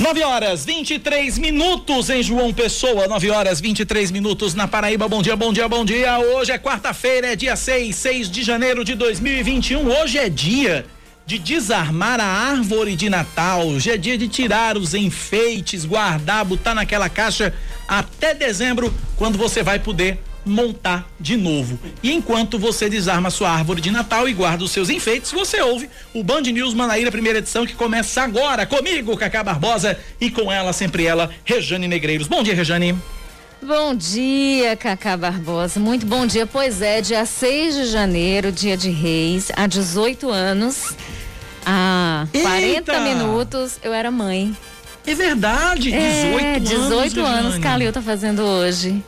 9 horas 23 minutos em João Pessoa, 9 horas 23 minutos na Paraíba. Bom dia, bom dia, bom dia. Hoje é quarta-feira, é dia 6, 6 de janeiro de 2021. Hoje é dia de desarmar a árvore de Natal. Hoje é dia de tirar os enfeites, guardar, botar naquela caixa até dezembro, quando você vai poder montar de novo. E enquanto você desarma sua árvore de Natal e guarda os seus enfeites, você ouve o Band News Manaíra primeira edição que começa agora comigo, Cacá Barbosa, e com ela, sempre ela, Rejane Negreiros. Bom dia, Rejane. Bom dia, Cacá Barbosa. Muito bom dia. Pois é, dia 6 de janeiro, dia de Reis, há 18 anos, há Eita! 40 minutos, eu era mãe. É verdade, 18 é, 18 anos. anos Calil tá fazendo hoje.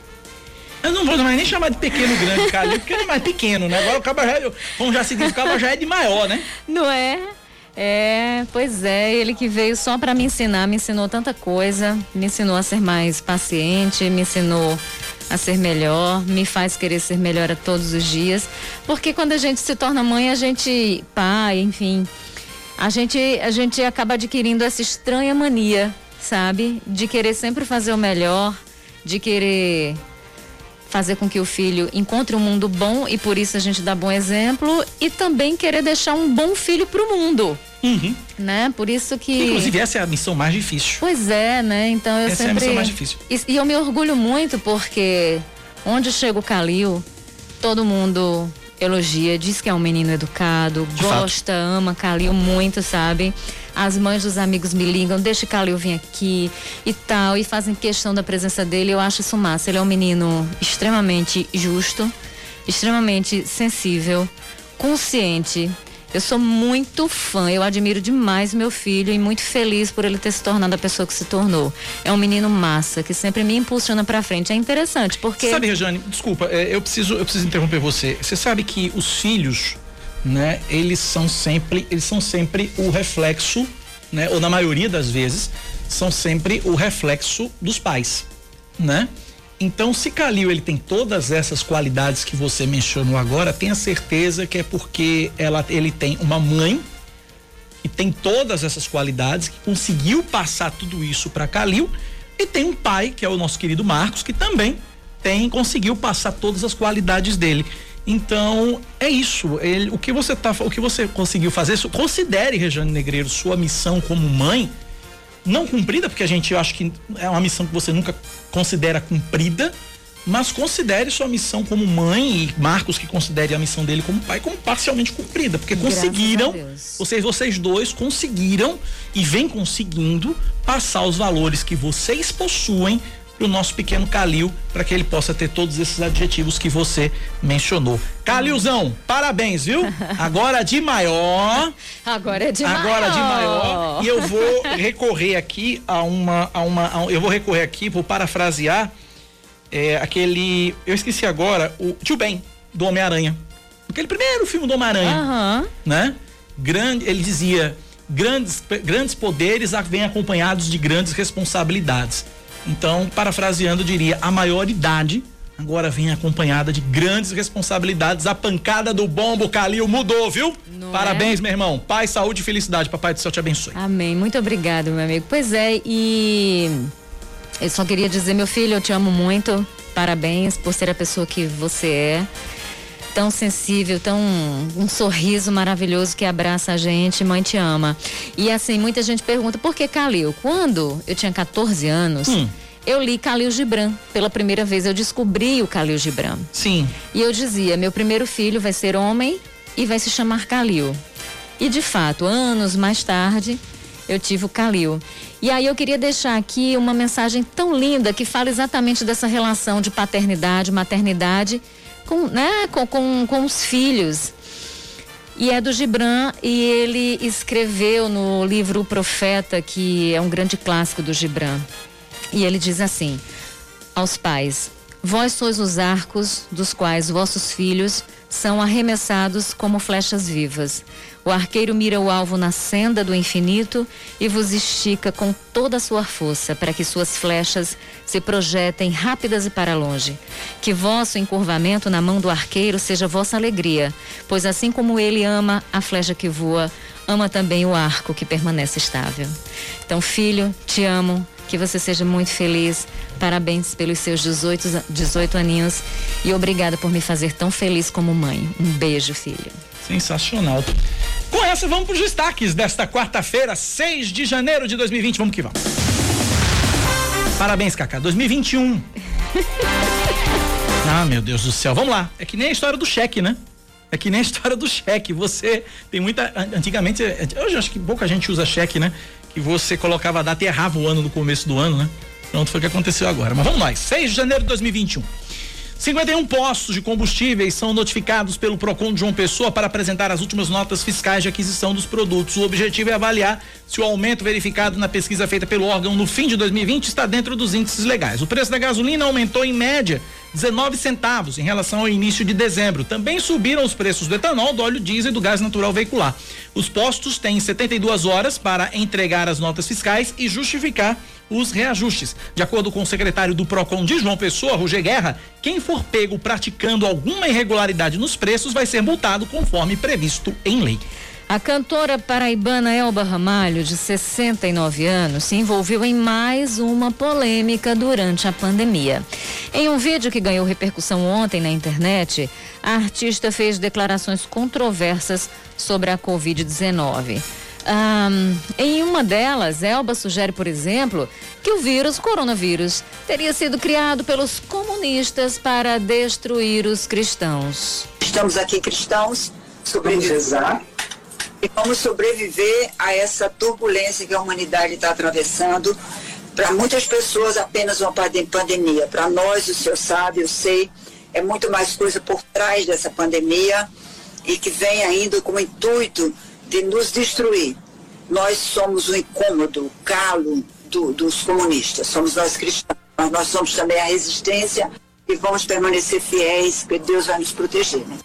Eu não vou mais nem chamar de pequeno grande, Calil, porque ele é mais pequeno, né? Agora o cabo já, como já se diz, o cabo já é de maior, né? Não é? É, pois é, ele que veio só para me ensinar, me ensinou tanta coisa, me ensinou a ser mais paciente, me ensinou a ser melhor, me faz querer ser melhor a todos os dias, porque quando a gente se torna mãe, a gente, pai, enfim, a gente, a gente acaba adquirindo essa estranha mania, sabe? De querer sempre fazer o melhor, de querer fazer com que o filho encontre um mundo bom e por isso a gente dá bom exemplo e também querer deixar um bom filho para o mundo. Uhum. Né? Por isso que. Inclusive, essa é a missão mais difícil. Pois é, né? Então eu essa sempre. É a missão mais difícil. E, e eu me orgulho muito porque onde chega o Calil, todo mundo elogia, diz que é um menino educado, De gosta, fato. ama Calil muito, sabe? As mães dos amigos me ligam, deixa Calil vir aqui e tal, e fazem questão da presença dele. Eu acho isso massa. Ele é um menino extremamente justo, extremamente sensível, consciente eu sou muito fã, eu admiro demais meu filho e muito feliz por ele ter se tornado a pessoa que se tornou. É um menino massa, que sempre me impulsiona para frente. É interessante, porque. Sabe, Rejane, desculpa, é, eu preciso, eu preciso interromper você. Você sabe que os filhos, né, eles são sempre, eles são sempre o reflexo, né, ou na maioria das vezes, são sempre o reflexo dos pais, né? Então, se Calil ele tem todas essas qualidades que você mencionou agora, tenha certeza que é porque ela, ele tem uma mãe que tem todas essas qualidades, que conseguiu passar tudo isso para Calil, e tem um pai, que é o nosso querido Marcos, que também tem conseguiu passar todas as qualidades dele. Então, é isso. Ele, o que você tá, o que você conseguiu fazer, considere Rejane Negreiro sua missão como mãe não cumprida, porque a gente acha que é uma missão que você nunca considera cumprida, mas considere sua missão como mãe e Marcos que considere a missão dele como pai como parcialmente cumprida, porque Graças conseguiram, vocês vocês dois conseguiram e vem conseguindo passar os valores que vocês possuem para o nosso pequeno Calil, para que ele possa ter todos esses adjetivos que você mencionou. Calilzão, parabéns, viu? Agora de maior. Agora é de agora maior. de maior. E eu vou recorrer aqui a uma. A uma a, eu vou recorrer aqui, vou parafrasear é, aquele. Eu esqueci agora, o Tio Ben, do Homem-Aranha. Aquele primeiro filme do Homem-Aranha. Uhum. Né? Grande, ele dizia: grandes, grandes poderes vêm acompanhados de grandes responsabilidades. Então, parafraseando, diria: a maioridade agora vem acompanhada de grandes responsabilidades. A pancada do bombo Calil mudou, viu? Não Parabéns, é? meu irmão. Paz, saúde e felicidade. Papai do céu te abençoe. Amém. Muito obrigado, meu amigo. Pois é, e eu só queria dizer, meu filho, eu te amo muito. Parabéns por ser a pessoa que você é. Tão sensível, tão um sorriso maravilhoso que abraça a gente, mãe te ama. E assim, muita gente pergunta, por que Calil? Quando eu tinha 14 anos, hum eu li Khalil Gibran pela primeira vez. Eu descobri o Khalil Gibran. Sim. E eu dizia: meu primeiro filho vai ser homem e vai se chamar Khalil. E de fato, anos mais tarde, eu tive o Khalil. E aí eu queria deixar aqui uma mensagem tão linda que fala exatamente dessa relação de paternidade, maternidade com, né, com, com, com os filhos. E é do Gibran e ele escreveu no livro O Profeta, que é um grande clássico do Gibran. E ele diz assim: aos pais: Vós sois os arcos dos quais vossos filhos são arremessados como flechas vivas. O arqueiro mira o alvo na senda do infinito e vos estica com toda a sua força para que suas flechas se projetem rápidas e para longe. Que vosso encurvamento na mão do arqueiro seja vossa alegria, pois assim como ele ama a flecha que voa, ama também o arco que permanece estável. Então, filho, te amo, que você seja muito feliz. Parabéns pelos seus 18, 18 aninhos e obrigada por me fazer tão feliz como mãe. Um beijo, filho. Sensacional. Com essa, vamos para os destaques desta quarta-feira, 6 de janeiro de 2020. Vamos que vamos. Parabéns, Cacá. 2021. ah, meu Deus do céu. Vamos lá. É que nem a história do cheque, né? É que nem a história do cheque. Você tem muita. Antigamente, hoje acho que pouca gente usa cheque, né? Que você colocava a data e errava o ano no começo do ano, né? Pronto, foi o que aconteceu agora. Mas vamos lá. 6 de janeiro de 2021. 51 postos de combustíveis são notificados pelo Procon de João Pessoa para apresentar as últimas notas fiscais de aquisição dos produtos. O objetivo é avaliar se o aumento verificado na pesquisa feita pelo órgão no fim de 2020 está dentro dos índices legais. O preço da gasolina aumentou em média 19 centavos em relação ao início de dezembro. Também subiram os preços do etanol, do óleo diesel e do gás natural veicular. Os postos têm 72 horas para entregar as notas fiscais e justificar os reajustes. De acordo com o secretário do Procon de João Pessoa, Roger Guerra, quem for pego praticando alguma irregularidade nos preços vai ser multado conforme previsto em lei. A cantora paraibana Elba Ramalho, de 69 anos, se envolveu em mais uma polêmica durante a pandemia. Em um vídeo que ganhou repercussão ontem na internet, a artista fez declarações controversas sobre a Covid-19. Em uma delas, Elba sugere, por exemplo, que o vírus, coronavírus, teria sido criado pelos comunistas para destruir os cristãos. Estamos aqui cristãos, sobrevivendo e vamos sobreviver a essa turbulência que a humanidade está atravessando. Para muitas pessoas, apenas uma pandemia. Para nós, o senhor sabe, eu sei, é muito mais coisa por trás dessa pandemia e que vem ainda com o intuito de nos destruir. Nós somos o incômodo, o calo do, dos comunistas, somos nós cristãos, mas nós somos também a resistência e vamos permanecer fiéis, porque Deus vai nos proteger. Né?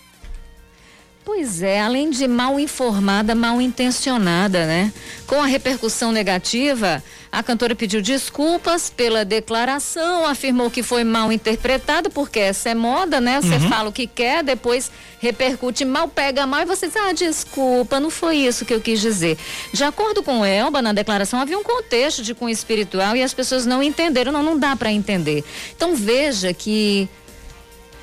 Pois é, além de mal informada, mal intencionada, né? Com a repercussão negativa, a cantora pediu desculpas pela declaração, afirmou que foi mal interpretada, porque essa é moda, né? Você uhum. fala o que quer, depois repercute mal, pega mal e você diz, ah, desculpa, não foi isso que eu quis dizer. De acordo com Elba, na declaração havia um contexto de cunho espiritual e as pessoas não entenderam, não, não dá para entender. Então veja que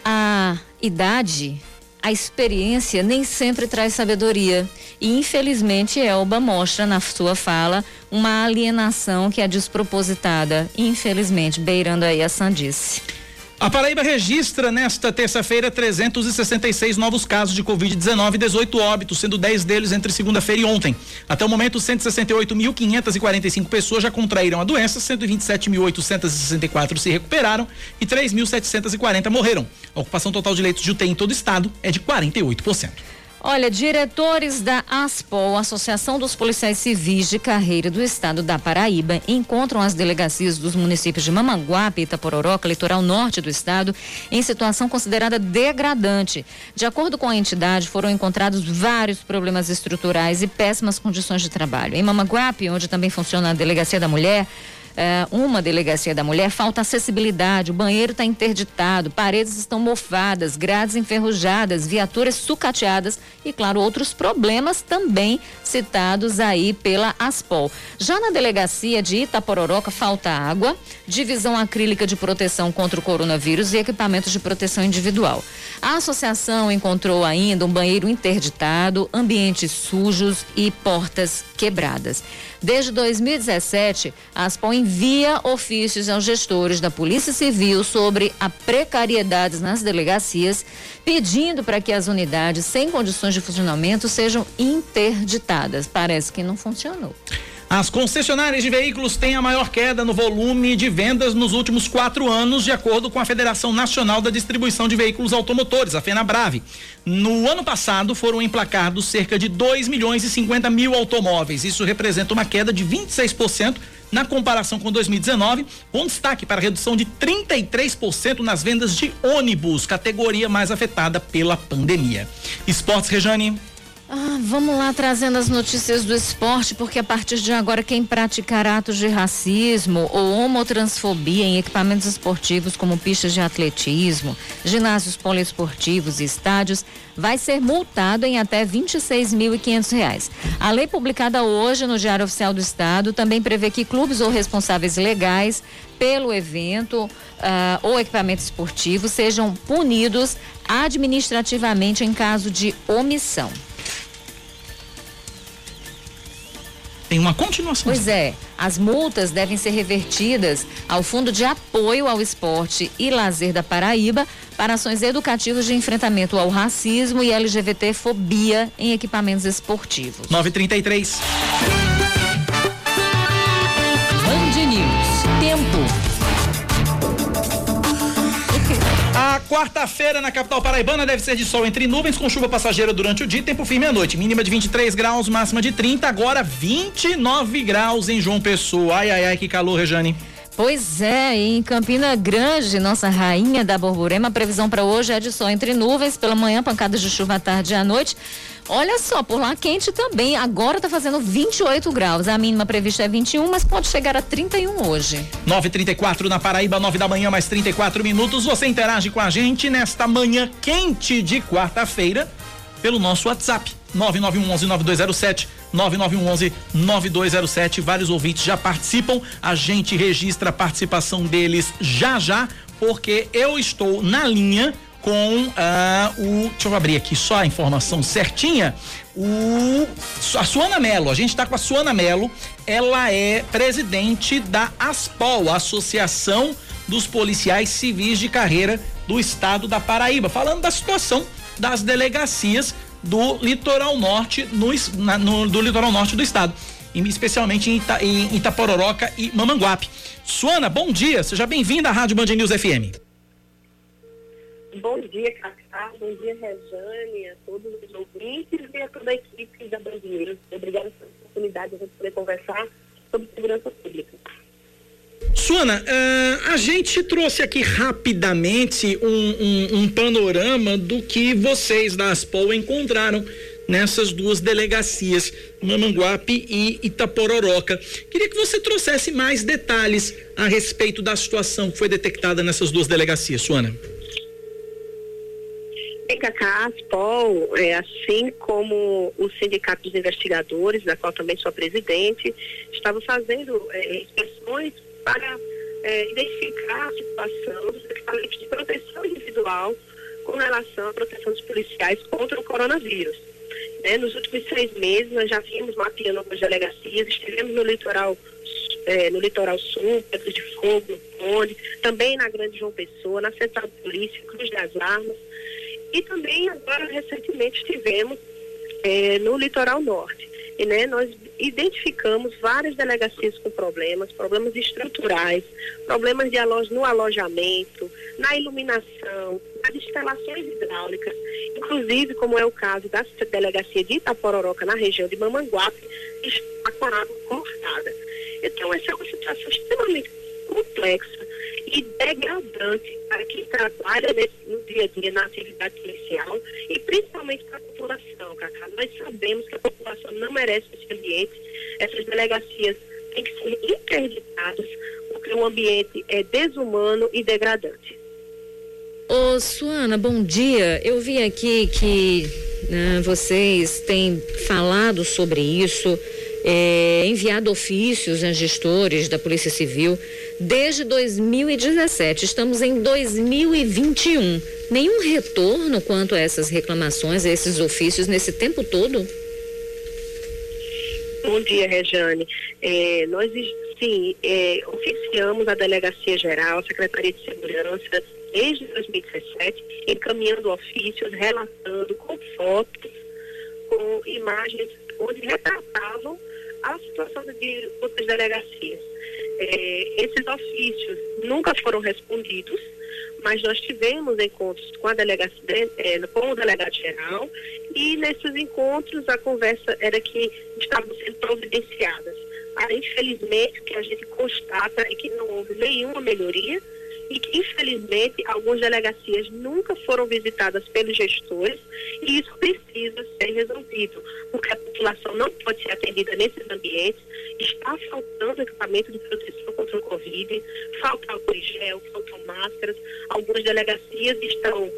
a idade a experiência nem sempre traz sabedoria. E infelizmente Elba mostra na sua fala uma alienação que é despropositada, infelizmente, beirando aí a sandice. A Paraíba registra nesta terça-feira 366 novos casos de Covid-19 e 18 óbitos, sendo 10 deles entre segunda-feira e ontem. Até o momento, 168.545 pessoas já contraíram a doença, 127.864 se recuperaram e 3.740 morreram. A ocupação total de leitos de UTI em todo o estado é de 48%. Olha, diretores da ASPOL, Associação dos Policiais Civis de Carreira do Estado da Paraíba, encontram as delegacias dos municípios de Mamanguape e Itapororoca, litoral norte do estado, em situação considerada degradante. De acordo com a entidade, foram encontrados vários problemas estruturais e péssimas condições de trabalho. Em Mamanguape, onde também funciona a Delegacia da Mulher, uma delegacia da mulher, falta acessibilidade, o banheiro está interditado, paredes estão mofadas, grades enferrujadas, viaturas sucateadas e, claro, outros problemas também citados aí pela Aspol. Já na delegacia de Itapororoca, falta água, divisão acrílica de proteção contra o coronavírus e equipamentos de proteção individual. A associação encontrou ainda um banheiro interditado, ambientes sujos e portas quebradas. Desde 2017, a Aspol envia ofícios aos gestores da Polícia Civil sobre a precariedade nas delegacias, pedindo para que as unidades sem condições de funcionamento sejam interditadas. Parece que não funcionou. As concessionárias de veículos têm a maior queda no volume de vendas nos últimos quatro anos, de acordo com a Federação Nacional da Distribuição de Veículos Automotores, a FenaBrave. No ano passado foram emplacados cerca de 2 milhões e 50 mil automóveis. Isso representa uma queda de 26% na comparação com 2019, com destaque para a redução de 33% nas vendas de ônibus, categoria mais afetada pela pandemia. Esportes, Rejane. Ah, vamos lá trazendo as notícias do esporte, porque a partir de agora quem praticar atos de racismo ou homotransfobia em equipamentos esportivos como pistas de atletismo, ginásios poliesportivos e estádios vai ser multado em até R$ 26.500. A lei publicada hoje no Diário Oficial do Estado também prevê que clubes ou responsáveis legais pelo evento uh, ou equipamento esportivo sejam punidos administrativamente em caso de omissão. Tem uma continuação. Pois é, as multas devem ser revertidas ao Fundo de Apoio ao Esporte e Lazer da Paraíba para ações educativas de enfrentamento ao racismo e LGBT-fobia em equipamentos esportivos. 933. Quarta-feira na capital paraibana deve ser de sol entre nuvens, com chuva passageira durante o dia e tempo firme à noite. Mínima de 23 graus, máxima de 30, agora 29 graus em João Pessoa. Ai, ai, ai, que calor, Rejane. Pois é, em Campina Grande, nossa rainha da Borborema, a previsão para hoje é de sol entre nuvens, pela manhã pancadas de chuva à tarde e à noite. Olha só, por lá quente também. Agora está fazendo 28 graus. A mínima prevista é 21, mas pode chegar a 31 hoje. 9:34 na Paraíba, 9 da manhã, mais 34 minutos. Você interage com a gente nesta manhã quente de quarta-feira pelo nosso WhatsApp 99119207 99119207. Vários ouvintes já participam. A gente registra a participação deles já já, porque eu estou na linha com uh, o. Deixa eu abrir aqui só a informação certinha. O, a Suana Melo, a gente está com a Suana Melo, ela é presidente da ASPOL, Associação dos Policiais Civis de Carreira do Estado da Paraíba, falando da situação das delegacias do litoral norte, no, na, no do litoral norte do estado, especialmente em, Ita, em Itapororoca e Mamanguape. Suana, bom dia, seja bem-vinda à Rádio Band News FM. Bom dia, Cacá. Bom dia, Rejane, a todos os ouvintes e a toda a equipe da Brasileira. Obrigada pela oportunidade de poder conversar sobre segurança pública. Suana, uh, a gente trouxe aqui rapidamente um, um, um, panorama do que vocês da ASPOL encontraram nessas duas delegacias, Mamanguape e Itapororoca. Queria que você trouxesse mais detalhes a respeito da situação que foi detectada nessas duas delegacias, Suana. a ASPOL, é, assim como o Sindicato dos Investigadores, da qual também sou presidente, estava fazendo é, inspeções para é, identificar a situação dos equipamentos de proteção individual com relação à proteção dos policiais contra o coronavírus. Né? Nos últimos seis meses, nós já vimos mapeando algumas delegacias, estivemos no litoral, é, no litoral sul, Pedro de Fogo, Onde, também na Grande João Pessoa, na Central de Polícia, Cruz das Armas, e também agora recentemente estivemos é, no litoral norte. E né, nós identificamos várias delegacias com problemas, problemas estruturais, problemas de no alojamento, na iluminação, nas instalações hidráulicas, inclusive como é o caso da delegacia de Itapororoca, na região de Mamanguape, está com a água cortada. Então, essa é uma situação extremamente complexa e degradante para quem trabalha nesse, no dia a dia na atividade policial e principalmente para a população, Cacá. Nós sabemos que a população não merece esse ambiente, essas delegacias têm que ser interditadas porque o ambiente é desumano e degradante. Ô, Suana, bom dia. Eu vi aqui que né, vocês têm falado sobre isso é, enviado ofícios a gestores da Polícia Civil desde 2017. Estamos em 2021. Nenhum retorno quanto a essas reclamações, a esses ofícios nesse tempo todo? Bom dia, Rejane. É, nós, sim, é, oficiamos a Delegacia Geral, a Secretaria de Segurança, desde 2017, encaminhando ofícios, relatando com fotos, com imagens onde retratavam a situação de outras delegacias. É, esses ofícios nunca foram respondidos, mas nós tivemos encontros com a delegacia, é, com o delegado geral e nesses encontros a conversa era que estavam sendo providenciadas. Ah, infelizmente, o que a gente constata é que não houve nenhuma melhoria e que, infelizmente, algumas delegacias nunca foram visitadas pelos gestores e isso precisa ser resolvido, porque a população não pode ser atendida nesses ambientes, está faltando equipamento de proteção contra o Covid, falta álcool em gel, faltam máscaras, algumas delegacias estão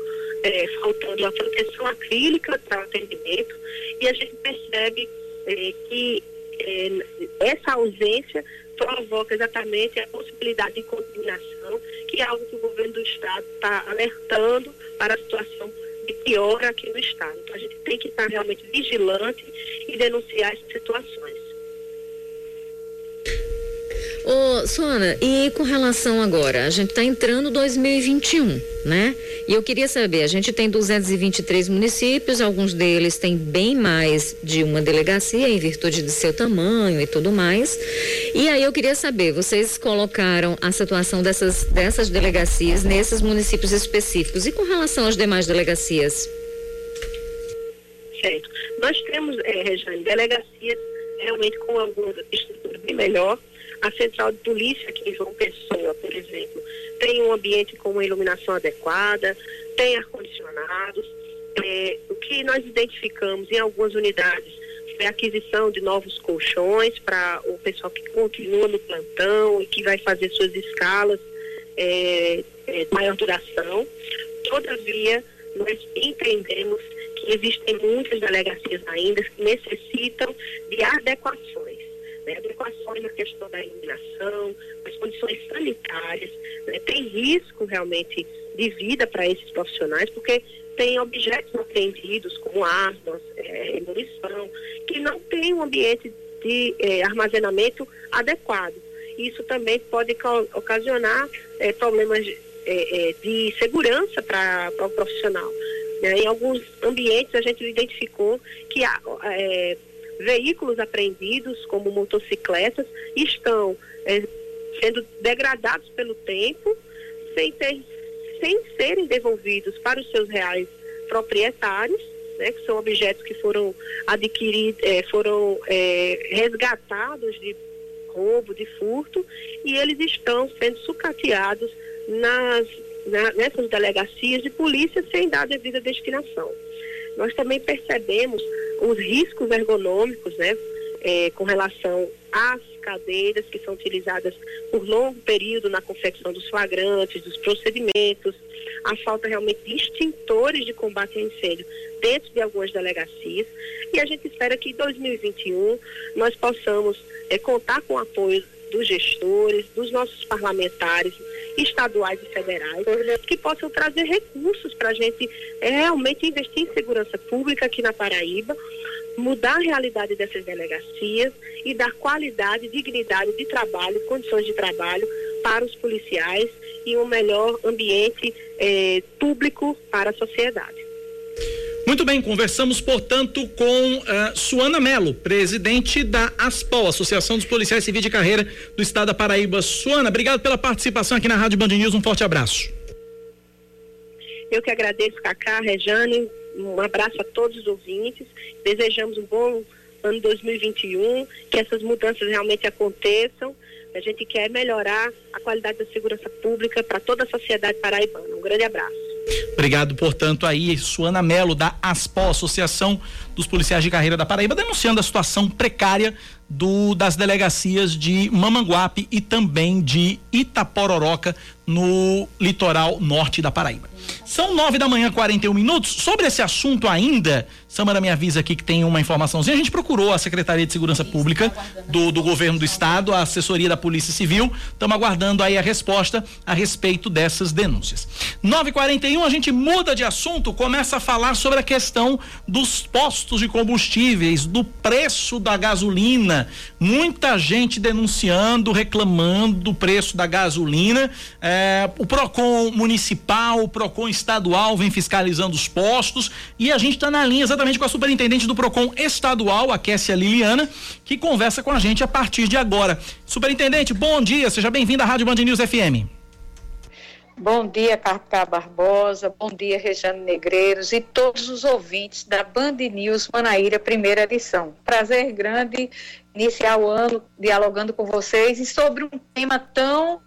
é, faltando a proteção acrílica para o atendimento e a gente percebe é, que é, essa ausência provoca exatamente a possibilidade de contaminação, que é algo que o governo do Estado está alertando para a situação de piora aqui no Estado. Então a gente tem que estar realmente vigilante e denunciar essas situações. Ô, Sona, e com relação agora, a gente está entrando 2021, né? E eu queria saber, a gente tem 223 municípios, alguns deles têm bem mais de uma delegacia em virtude de seu tamanho e tudo mais. E aí eu queria saber, vocês colocaram a situação dessas, dessas delegacias nesses municípios específicos. E com relação às demais delegacias? Certo. Nós temos, é, Rejane, delegacias realmente com alguma estrutura bem melhor a central de polícia aqui em João Pessoa, por exemplo, tem um ambiente com uma iluminação adequada, tem ar-condicionados. É, o que nós identificamos em algumas unidades foi a aquisição de novos colchões para o pessoal que continua no plantão e que vai fazer suas escalas é, é, de maior duração. Todavia, nós entendemos que existem muitas delegacias ainda que necessitam de adequações né, adequações na questão da iluminação, as condições sanitárias. Né, tem risco realmente de vida para esses profissionais, porque tem objetos apreendidos, como armas, é, munição, que não tem um ambiente de é, armazenamento adequado. Isso também pode ocasionar é, problemas de, é, é, de segurança para o profissional. Né? Em alguns ambientes a gente identificou que há, é, veículos apreendidos, como motocicletas, estão é, sendo degradados pelo tempo, sem, ter, sem serem devolvidos para os seus reais proprietários, né, que são objetos que foram adquiridos, é, foram é, resgatados de roubo, de furto, e eles estão sendo sucateados nas, na, nessas delegacias de polícia sem dar a devida destinação. Nós também percebemos os riscos ergonômicos, né, é, com relação às cadeiras que são utilizadas por longo período na confecção dos flagrantes, dos procedimentos, a falta realmente de extintores de combate a incêndio dentro de algumas delegacias. E a gente espera que em 2021 nós possamos é, contar com o apoio dos gestores, dos nossos parlamentares estaduais e federais, que possam trazer recursos para a gente é, realmente investir em segurança pública aqui na Paraíba, mudar a realidade dessas delegacias e dar qualidade, dignidade de trabalho, condições de trabalho para os policiais e um melhor ambiente eh, público para a sociedade. Muito bem, conversamos, portanto, com uh, Suana Melo, presidente da ASPOL, Associação dos Policiais Civis de Carreira do Estado da Paraíba. Suana, obrigado pela participação aqui na Rádio Band News. Um forte abraço. Eu que agradeço, Cacá, Rejane. Um abraço a todos os ouvintes. Desejamos um bom ano 2021, que essas mudanças realmente aconteçam. A gente quer melhorar a qualidade da segurança pública para toda a sociedade paraibana. Um grande abraço. Obrigado, portanto, aí, Suana Melo, da ASPO, Associação dos Policiais de Carreira da Paraíba, denunciando a situação precária do, das delegacias de Mamanguape e também de Itapororoca, no litoral norte da Paraíba. São nove da manhã, 41 minutos. Sobre esse assunto ainda, Samara me avisa aqui que tem uma informaçãozinha. A gente procurou a Secretaria de Segurança Pública do, do Governo do Estado, a assessoria da Polícia Civil. Estamos aguardando aí a resposta a respeito dessas denúncias. 9h41, a gente muda de assunto, começa a falar sobre a questão dos postos de combustíveis, do preço da gasolina. Muita gente denunciando, reclamando do preço da gasolina. É, o PROCON municipal, o PROCON estadual vem fiscalizando os postos e a gente está na linha exatamente com a superintendente do PROCON estadual, a Kessia Liliana, que conversa com a gente a partir de agora. Superintendente, bom dia, seja bem-vindo à Rádio Band News FM. Bom dia, Cacá Barbosa, bom dia, Rejane Negreiros e todos os ouvintes da Band News Manaíra, primeira edição. Prazer grande iniciar o ano dialogando com vocês e sobre um tema tão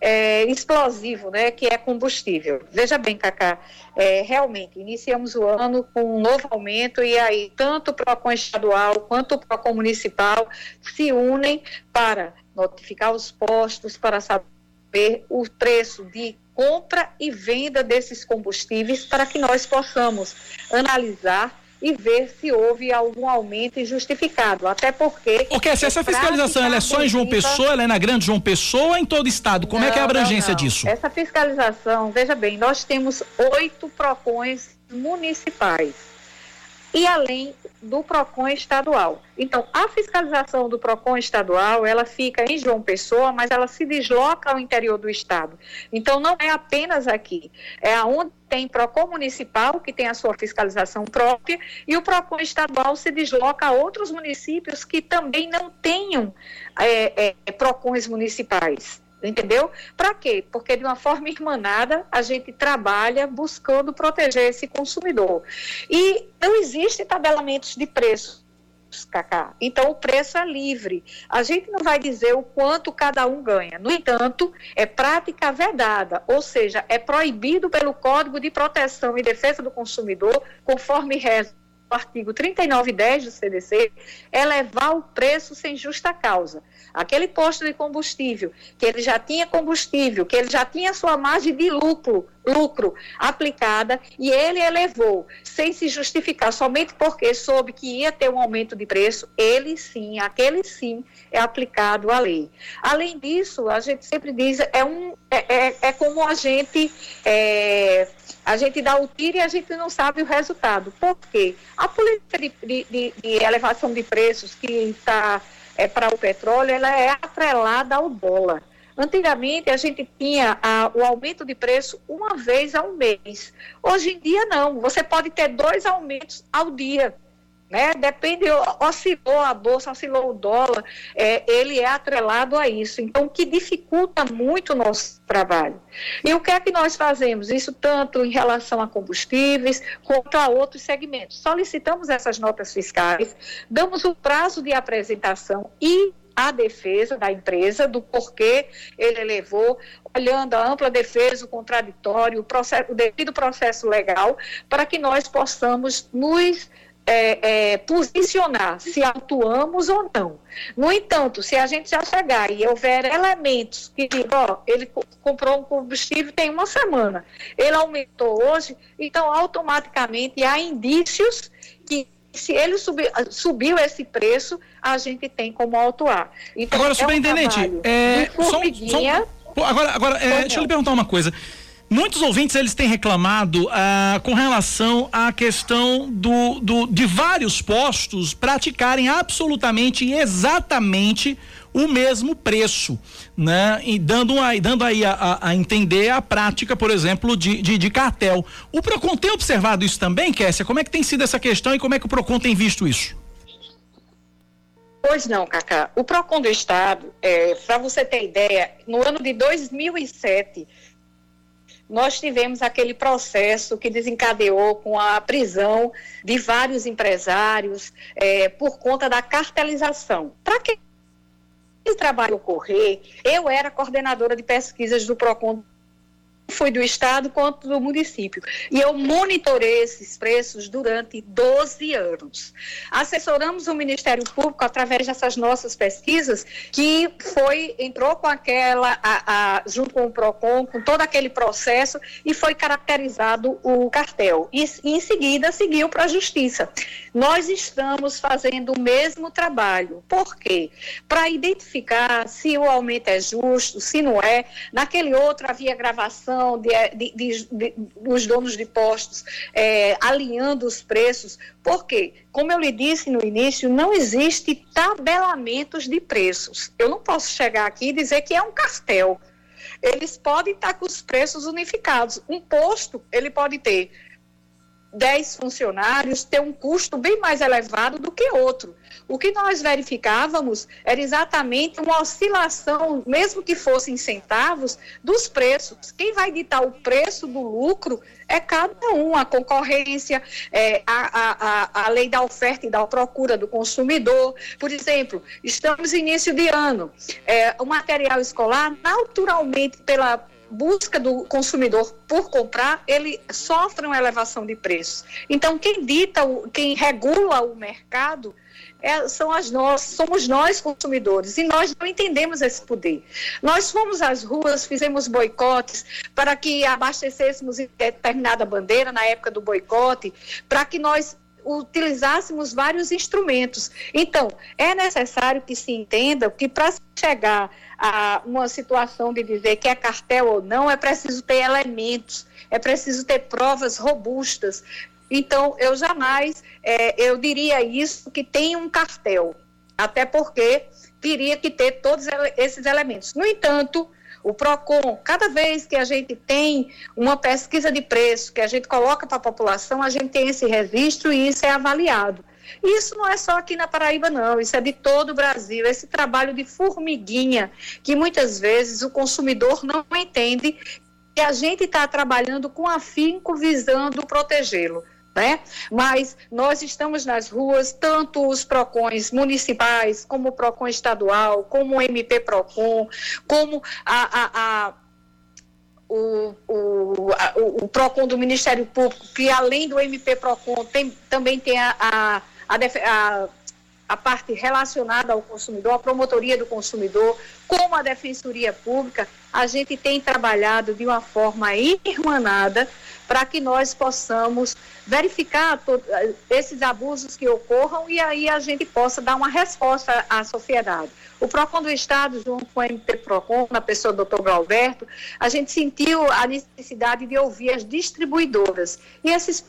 é, explosivo, né, que é combustível. Veja bem, Cacá, é, realmente, iniciamos o ano com um novo aumento e aí tanto o PROCON estadual quanto o PROCON municipal se unem para notificar os postos, para saber o preço de compra e venda desses combustíveis para que nós possamos analisar e ver se houve algum aumento injustificado. Até porque. O que? Se essa fiscalização ela é só em João Pessoa, ela é na Grande João Pessoa ou em todo o estado? Como não, é que é a abrangência não, não. disso? Essa fiscalização, veja bem, nós temos oito PROCONs municipais e além do PROCON estadual. Então, a fiscalização do PROCON estadual, ela fica em João Pessoa, mas ela se desloca ao interior do estado. Então, não é apenas aqui, é aonde tem PROCON municipal, que tem a sua fiscalização própria, e o PROCON estadual se desloca a outros municípios que também não tenham é, é, PROCONs municipais. Entendeu? Para quê? Porque de uma forma irmanada a gente trabalha buscando proteger esse consumidor. E não existe tabelamentos de preço. Cacá. Então, o preço é livre. A gente não vai dizer o quanto cada um ganha. No entanto, é prática vedada, ou seja, é proibido pelo Código de Proteção e Defesa do Consumidor, conforme reza artigo 39 e 10 do CDC, elevar o preço sem justa causa. Aquele posto de combustível, que ele já tinha combustível, que ele já tinha sua margem de lucro, lucro aplicada, e ele elevou, sem se justificar, somente porque soube que ia ter um aumento de preço, ele sim, aquele sim, é aplicado à lei. Além disso, a gente sempre diz, é, um, é, é, é como a gente. É, a gente dá o tiro e a gente não sabe o resultado. Por quê? A política de, de, de elevação de preços que está é, para o petróleo, ela é atrelada ao dólar. Antigamente a gente tinha a, o aumento de preço uma vez ao mês. Hoje em dia não, você pode ter dois aumentos ao dia né? Depende, oscilou a bolsa, oscilou o dólar, é, ele é atrelado a isso. Então, o que dificulta muito o nosso trabalho. E o que é que nós fazemos? Isso tanto em relação a combustíveis, quanto a outros segmentos. Solicitamos essas notas fiscais, damos o prazo de apresentação e a defesa da empresa, do porquê ele levou, olhando a ampla defesa, o contraditório, o, processo, o devido processo legal, para que nós possamos nos é, é, posicionar se atuamos ou não. No entanto, se a gente já chegar e houver elementos que digam, ó, ele comprou um combustível tem uma semana, ele aumentou hoje, então automaticamente há indícios se ele subir, subiu esse preço, a gente tem como autuar. Então, agora, é superintendente, um é, só, só, agora, agora é, deixa eu lhe perguntar uma coisa. Muitos ouvintes eles têm reclamado ah, com relação à questão do, do, de vários postos praticarem absolutamente e exatamente o mesmo preço, né? E dando, aí, dando aí a, a, entender a prática, por exemplo, de, de, de, cartel. O PROCON tem observado isso também, Kessia? Como é que tem sido essa questão e como é que o PROCON tem visto isso? Pois não, Cacá. O PROCON do Estado, é, para você ter ideia, no ano de 2007 nós tivemos aquele processo que desencadeou com a prisão de vários empresários é, por conta da cartelização. Para que esse trabalho ocorrer, eu era coordenadora de pesquisas do PROCON foi do estado quanto do município. E eu monitorei esses preços durante 12 anos. Assessoramos o Ministério Público através dessas nossas pesquisas, que foi entrou com aquela a, a, junto com o Procon, com todo aquele processo e foi caracterizado o cartel. E, em seguida seguiu para a justiça. Nós estamos fazendo o mesmo trabalho. Por quê? Para identificar se o aumento é justo, se não é. Naquele outro havia gravação de, de, de, de dos donos de postos é, alinhando os preços, porque, como eu lhe disse no início, não existe tabelamentos de preços. Eu não posso chegar aqui e dizer que é um cartel. Eles podem estar com os preços unificados. Um posto, ele pode ter 10 funcionários ter um custo bem mais elevado do que outro. O que nós verificávamos era exatamente uma oscilação, mesmo que fossem centavos, dos preços. Quem vai ditar o preço do lucro é cada um, a concorrência, é, a, a, a lei da oferta e da procura do consumidor. Por exemplo, estamos início de ano, é, o material escolar, naturalmente, pela busca do consumidor por comprar, ele sofre uma elevação de preços. Então, quem dita, quem regula o mercado é, são as nós, somos nós consumidores e nós não entendemos esse poder. Nós fomos às ruas, fizemos boicotes para que abastecêssemos determinada bandeira na época do boicote, para que nós utilizássemos vários instrumentos. Então, é necessário que se entenda que para chegar a uma situação de dizer que é cartel ou não, é preciso ter elementos, é preciso ter provas robustas. Então, eu jamais, é, eu diria isso, que tem um cartel, até porque teria que ter todos esses elementos. No entanto, o PROCON, cada vez que a gente tem uma pesquisa de preço que a gente coloca para a população, a gente tem esse registro e isso é avaliado. Isso não é só aqui na Paraíba, não, isso é de todo o Brasil. Esse trabalho de formiguinha, que muitas vezes o consumidor não entende que a gente está trabalhando com afinco visando protegê-lo. Né? Mas nós estamos nas ruas, tanto os PROCONs municipais, como o PROCON estadual, como o MP PROCON, como a, a, a o, o, o, PROCON do Ministério Público, que além do MP PROCON tem, também tem a, a, a, a parte relacionada ao consumidor, a promotoria do consumidor, como a Defensoria Pública, a gente tem trabalhado de uma forma irmanada para que nós possamos verificar esses abusos que ocorram e aí a gente possa dar uma resposta à sociedade. O PROCON do Estado, junto com o MP PROCON, na pessoa do Dr. Galberto, a gente sentiu a necessidade de ouvir as distribuidoras e esses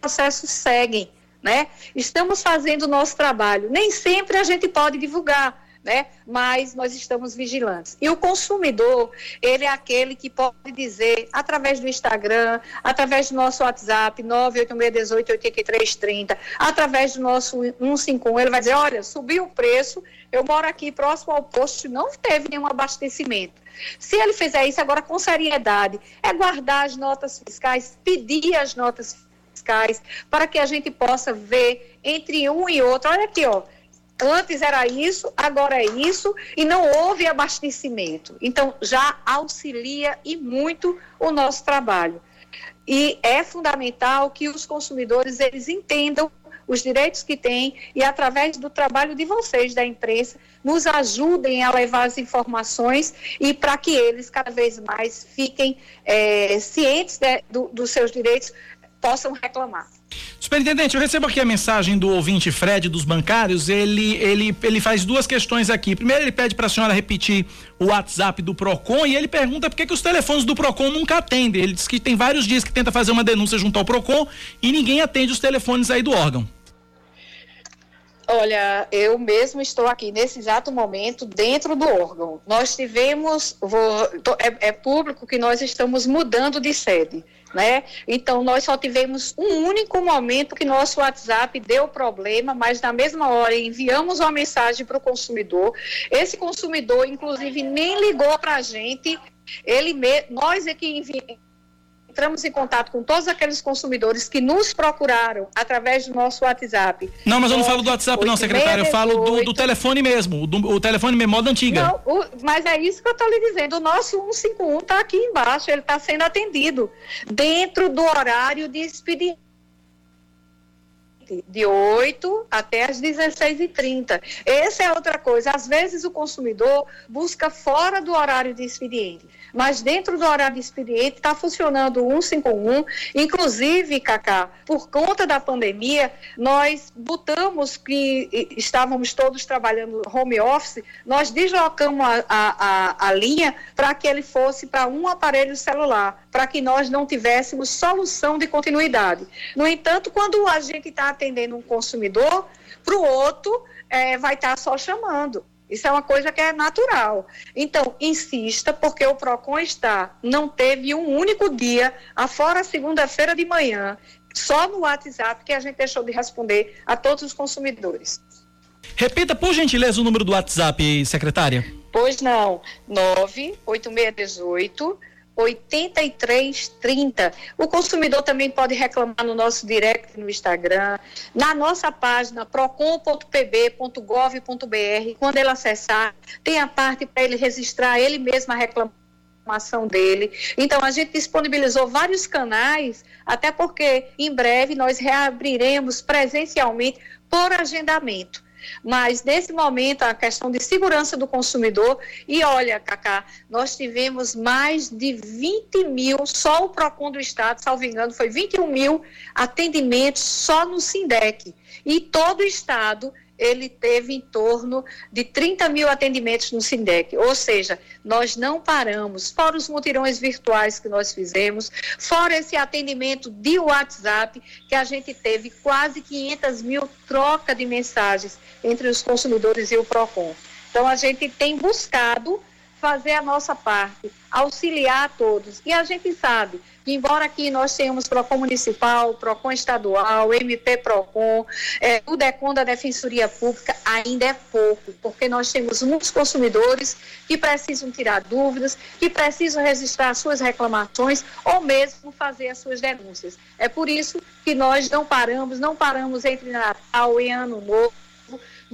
processos seguem, né? Estamos fazendo o nosso trabalho. Nem sempre a gente pode divulgar, né? Mas nós estamos vigilantes. E o consumidor, ele é aquele que pode dizer, através do Instagram, através do nosso WhatsApp, 986188330, através do nosso 151, ele vai dizer, olha, subiu o preço, eu moro aqui próximo ao posto, não teve nenhum abastecimento. Se ele fizer isso agora com seriedade, é guardar as notas fiscais, pedir as notas fiscais, para que a gente possa ver entre um e outro. Olha aqui, ó, Antes era isso, agora é isso, e não houve abastecimento. Então, já auxilia e muito o nosso trabalho. E é fundamental que os consumidores eles entendam os direitos que têm e, através do trabalho de vocês, da imprensa, nos ajudem a levar as informações e para que eles cada vez mais fiquem é, cientes do, dos seus direitos, possam reclamar. Superintendente, eu recebo aqui a mensagem do ouvinte Fred dos bancários. Ele, ele, ele faz duas questões aqui. Primeiro, ele pede para a senhora repetir o WhatsApp do Procon e ele pergunta por que, que os telefones do Procon nunca atendem. Ele diz que tem vários dias que tenta fazer uma denúncia junto ao Procon e ninguém atende os telefones aí do órgão. Olha, eu mesmo estou aqui nesse exato momento dentro do órgão. Nós tivemos, vou, é, é público que nós estamos mudando de sede né? Então nós só tivemos um único momento que nosso WhatsApp deu problema, mas na mesma hora enviamos uma mensagem para o consumidor. Esse consumidor, inclusive, nem ligou para a gente. Ele, nós é que enviamos entramos em contato com todos aqueles consumidores que nos procuraram através do nosso WhatsApp. Não, mas eu não falo do WhatsApp, não, secretário. Eu falo do, do telefone mesmo, do, o telefone memória antiga. Não, o, mas é isso que eu estou lhe dizendo. O nosso 151 está aqui embaixo, ele está sendo atendido dentro do horário de expediente de 8 até as 16h30. Essa é outra coisa. Às vezes o consumidor busca fora do horário de expediente mas dentro do horário de expediente está funcionando o 151. Inclusive, Cacá, por conta da pandemia, nós botamos que estávamos todos trabalhando home office, nós deslocamos a, a, a, a linha para que ele fosse para um aparelho celular, para que nós não tivéssemos solução de continuidade. No entanto, quando a gente está atendendo um consumidor, para o outro é, vai estar tá só chamando. Isso é uma coisa que é natural. Então, insista, porque o PROCON está, não teve um único dia, afora segunda-feira de manhã, só no WhatsApp que a gente deixou de responder a todos os consumidores. Repita, por gentileza, o número do WhatsApp, secretária. Pois não, 98618 8330. O consumidor também pode reclamar no nosso direct no Instagram, na nossa página procon.pb.gov.br. Quando ele acessar, tem a parte para ele registrar ele mesmo a reclamação dele. Então, a gente disponibilizou vários canais, até porque em breve nós reabriremos presencialmente por agendamento. Mas nesse momento a questão de segurança do consumidor e olha, Cacá, nós tivemos mais de 20 mil, só o PROCON do Estado, salvo engano, foi 21 mil atendimentos só no SINDEC. E todo o Estado ele teve em torno de 30 mil atendimentos no SINDEC, ou seja, nós não paramos, fora os mutirões virtuais que nós fizemos, fora esse atendimento de WhatsApp, que a gente teve quase 500 mil troca de mensagens entre os consumidores e o PROCON. Então, a gente tem buscado fazer a nossa parte, auxiliar a todos. E a gente sabe que, embora aqui nós tenhamos PROCON municipal, PROCON estadual, MP PROCON, é, o DECON da Defensoria Pública, ainda é pouco, porque nós temos muitos consumidores que precisam tirar dúvidas, que precisam registrar suas reclamações ou mesmo fazer as suas denúncias. É por isso que nós não paramos, não paramos entre Natal e Ano Novo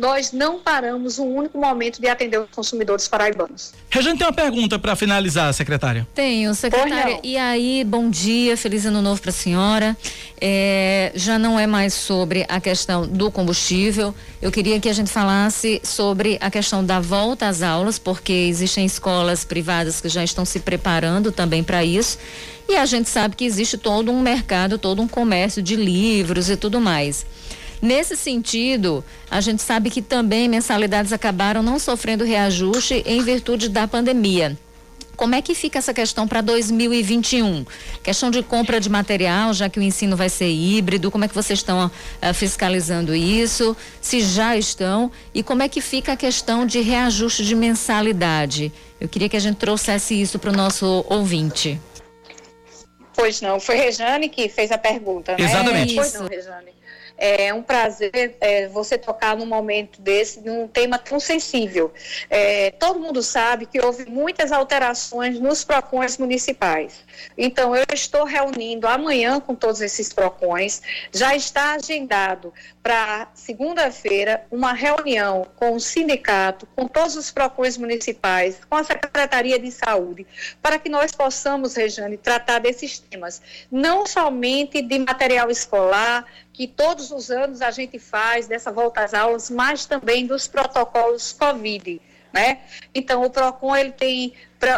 nós não paramos um único momento de atender os consumidores paraibanos. Rejane tem uma pergunta para finalizar, secretária. Tenho, secretária. E aí, bom dia, feliz ano novo para a senhora. É, já não é mais sobre a questão do combustível. Eu queria que a gente falasse sobre a questão da volta às aulas, porque existem escolas privadas que já estão se preparando também para isso. E a gente sabe que existe todo um mercado, todo um comércio de livros e tudo mais. Nesse sentido, a gente sabe que também mensalidades acabaram não sofrendo reajuste em virtude da pandemia. Como é que fica essa questão para 2021? Questão de compra de material, já que o ensino vai ser híbrido, como é que vocês estão uh, fiscalizando isso? Se já estão? E como é que fica a questão de reajuste de mensalidade? Eu queria que a gente trouxesse isso para o nosso ouvinte. Pois não, foi Rejane que fez a pergunta, né? Exatamente. Pois não, Rejane. É um prazer é, você tocar num momento desse, num tema tão sensível. É, todo mundo sabe que houve muitas alterações nos PROCONs municipais. Então, eu estou reunindo amanhã com todos esses PROCONs. Já está agendado para segunda-feira uma reunião com o sindicato, com todos os PROCONs municipais, com a Secretaria de Saúde, para que nós possamos, Rejane, tratar desses temas. Não somente de material escolar, que todos os anos a gente faz dessa volta às aulas, mas também dos protocolos COVID. Né? Então, o PROCON ele tem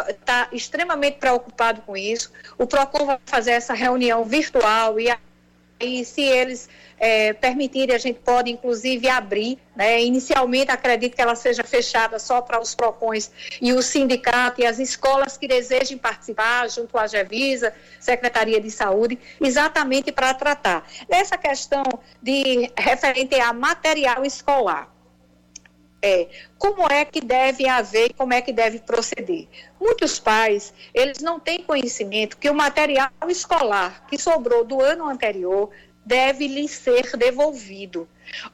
está extremamente preocupado com isso. O PROCON vai fazer essa reunião virtual e aí, se eles é, permitirem, a gente pode inclusive abrir. Né? Inicialmente, acredito que ela seja fechada só para os PROCONs e o sindicato e as escolas que desejem participar, junto à Gevisa, Secretaria de Saúde, exatamente para tratar. Essa questão de referente a material escolar. É, como é que deve haver e como é que deve proceder. Muitos pais, eles não têm conhecimento que o material escolar que sobrou do ano anterior deve lhe ser devolvido.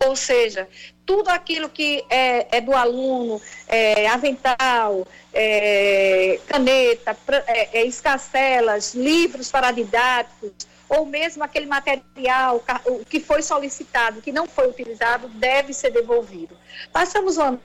Ou seja, tudo aquilo que é, é do aluno, é, avental, é, caneta, é, é, escacelas, livros paradidáticos, ou mesmo aquele material que foi solicitado, que não foi utilizado, deve ser devolvido. Passamos o ano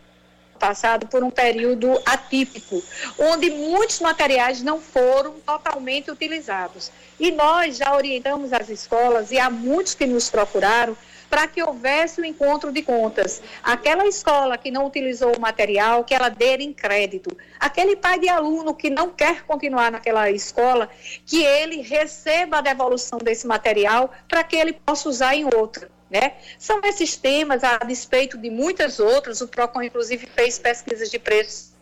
passado por um período atípico, onde muitos materiais não foram totalmente utilizados. E nós já orientamos as escolas, e há muitos que nos procuraram, para que houvesse o encontro de contas. Aquela escola que não utilizou o material, que ela dê em crédito. Aquele pai de aluno que não quer continuar naquela escola, que ele receba a devolução desse material para que ele possa usar em outra. Né? São esses temas, a despeito de muitas outras, o PROCON inclusive fez pesquisas de preços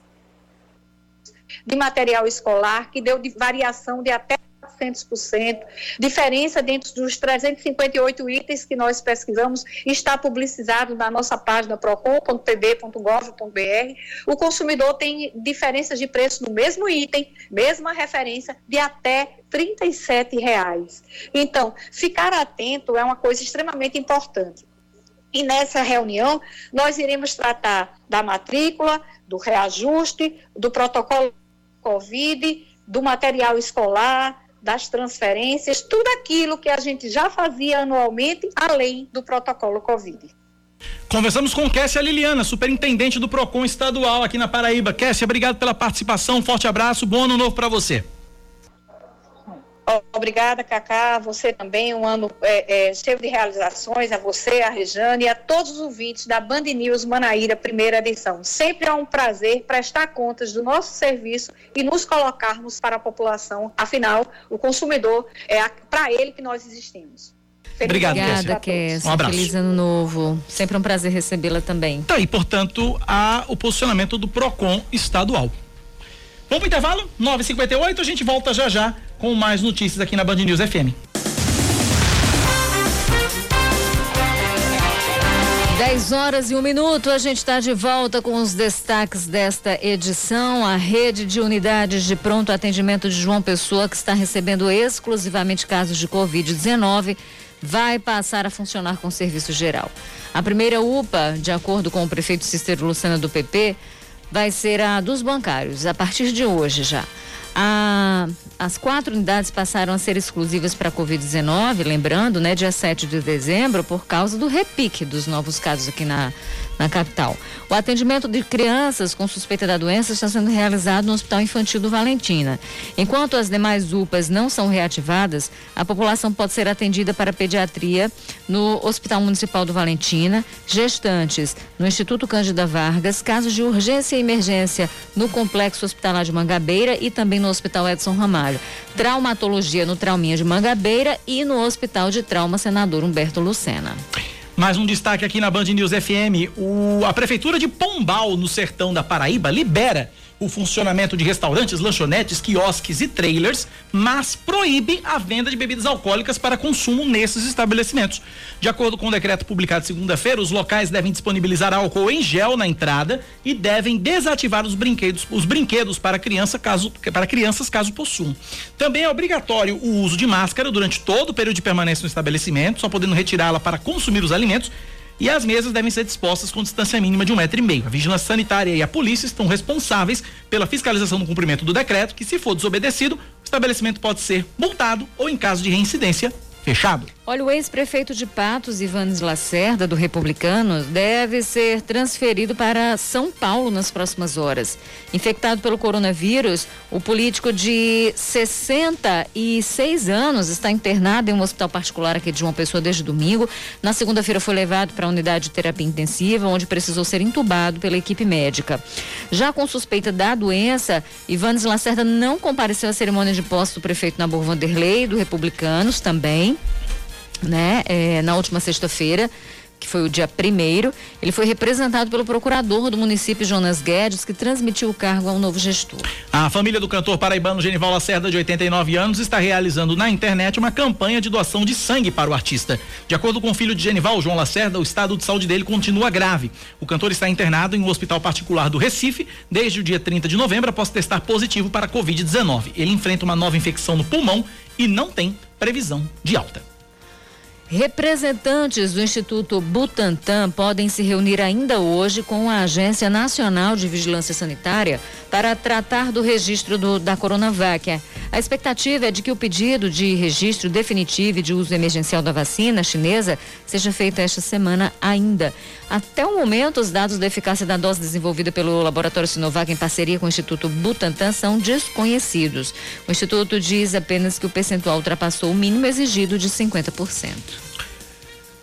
de material escolar que deu de variação de até 400%. Diferença dentro dos 358 itens que nós pesquisamos está publicizado na nossa página procon.pb.gov.br. O consumidor tem diferenças de preço no mesmo item, mesma referência, de até R$ reais. Então, ficar atento é uma coisa extremamente importante. E nessa reunião, nós iremos tratar da matrícula, do reajuste, do protocolo Covid, do material escolar, das transferências, tudo aquilo que a gente já fazia anualmente, além do protocolo Covid. Conversamos com Kessia Liliana, superintendente do PROCON estadual aqui na Paraíba. Kessia, obrigado pela participação, forte abraço, bom ano novo para você. Obrigada, Cacá. Você também, um ano é, é, cheio de realizações, a você, a Rejane e a todos os ouvintes da Band News Manaíra, primeira edição. Sempre é um prazer prestar contas do nosso serviço e nos colocarmos para a população. Afinal, o consumidor é para ele que nós existimos. Obrigado, Obrigada, Kessia. Um abraço. Feliz ano novo. Sempre um prazer recebê-la também. Tá aí, portanto, a, o posicionamento do PROCON estadual. Vamos pro intervalo? 9h58, a gente volta já já com mais notícias aqui na Band News FM. 10 horas e um minuto, a gente está de volta com os destaques desta edição. A rede de unidades de pronto atendimento de João Pessoa, que está recebendo exclusivamente casos de Covid-19, vai passar a funcionar com serviço geral. A primeira UPA, de acordo com o prefeito Cícero Lucena do PP, vai ser a dos bancários, a partir de hoje já. A, as quatro unidades passaram a ser exclusivas para a Covid-19, lembrando, né, dia 7 de dezembro, por causa do repique dos novos casos aqui na, na capital. O atendimento de crianças com suspeita da doença está sendo realizado no Hospital Infantil do Valentina. Enquanto as demais UPAs não são reativadas, a população pode ser atendida para pediatria no Hospital Municipal do Valentina, gestantes no Instituto Cândida Vargas, casos de urgência e emergência no Complexo Hospitalar de Mangabeira e também no Hospital Edson Ramalho. Traumatologia no Trauminha de Mangabeira e no Hospital de Trauma Senador Humberto Lucena. Mais um destaque aqui na Band News FM. O, a Prefeitura de Pombal, no sertão da Paraíba, libera o funcionamento de restaurantes, lanchonetes, quiosques e trailers, mas proíbe a venda de bebidas alcoólicas para consumo nesses estabelecimentos. De acordo com o decreto publicado segunda-feira, os locais devem disponibilizar álcool em gel na entrada e devem desativar os brinquedos, os brinquedos para, criança, caso, para crianças caso possuam. Também é obrigatório o uso de máscara durante todo o período de permanência no estabelecimento, só podendo retirá-la para consumir os alimentos e as mesas devem ser dispostas com distância mínima de um metro e meio. A vigilância sanitária e a polícia estão responsáveis pela fiscalização do cumprimento do decreto, que se for desobedecido, o estabelecimento pode ser multado ou, em caso de reincidência, fechado. Olha, o ex-prefeito de Patos, Ivanes Lacerda, do Republicano, deve ser transferido para São Paulo nas próximas horas. Infectado pelo coronavírus, o político de 66 anos está internado em um hospital particular aqui de João Pessoa desde domingo. Na segunda-feira foi levado para a unidade de terapia intensiva, onde precisou ser entubado pela equipe médica. Já com suspeita da doença, Ivanes Lacerda não compareceu à cerimônia de posse do prefeito Nabor Vanderlei, do Republicanos também né, é, na última sexta-feira que foi o dia primeiro, ele foi representado pelo procurador do município, Jonas Guedes, que transmitiu o cargo ao novo gestor. A família do cantor paraibano Genival Lacerda, de 89 anos, está realizando na internet uma campanha de doação de sangue para o artista. De acordo com o filho de Genival, João Lacerda, o estado de saúde dele continua grave. O cantor está internado em um hospital particular do Recife desde o dia 30 de novembro após testar positivo para a Covid-19. Ele enfrenta uma nova infecção no pulmão e não tem previsão de alta. Representantes do Instituto Butantan podem se reunir ainda hoje com a Agência Nacional de Vigilância Sanitária para tratar do registro do, da Coronavac. A expectativa é de que o pedido de registro definitivo e de uso emergencial da vacina chinesa seja feito esta semana ainda. Até o momento, os dados da eficácia da dose desenvolvida pelo laboratório Sinovac em parceria com o Instituto Butantan são desconhecidos. O Instituto diz apenas que o percentual ultrapassou o mínimo exigido de 50%.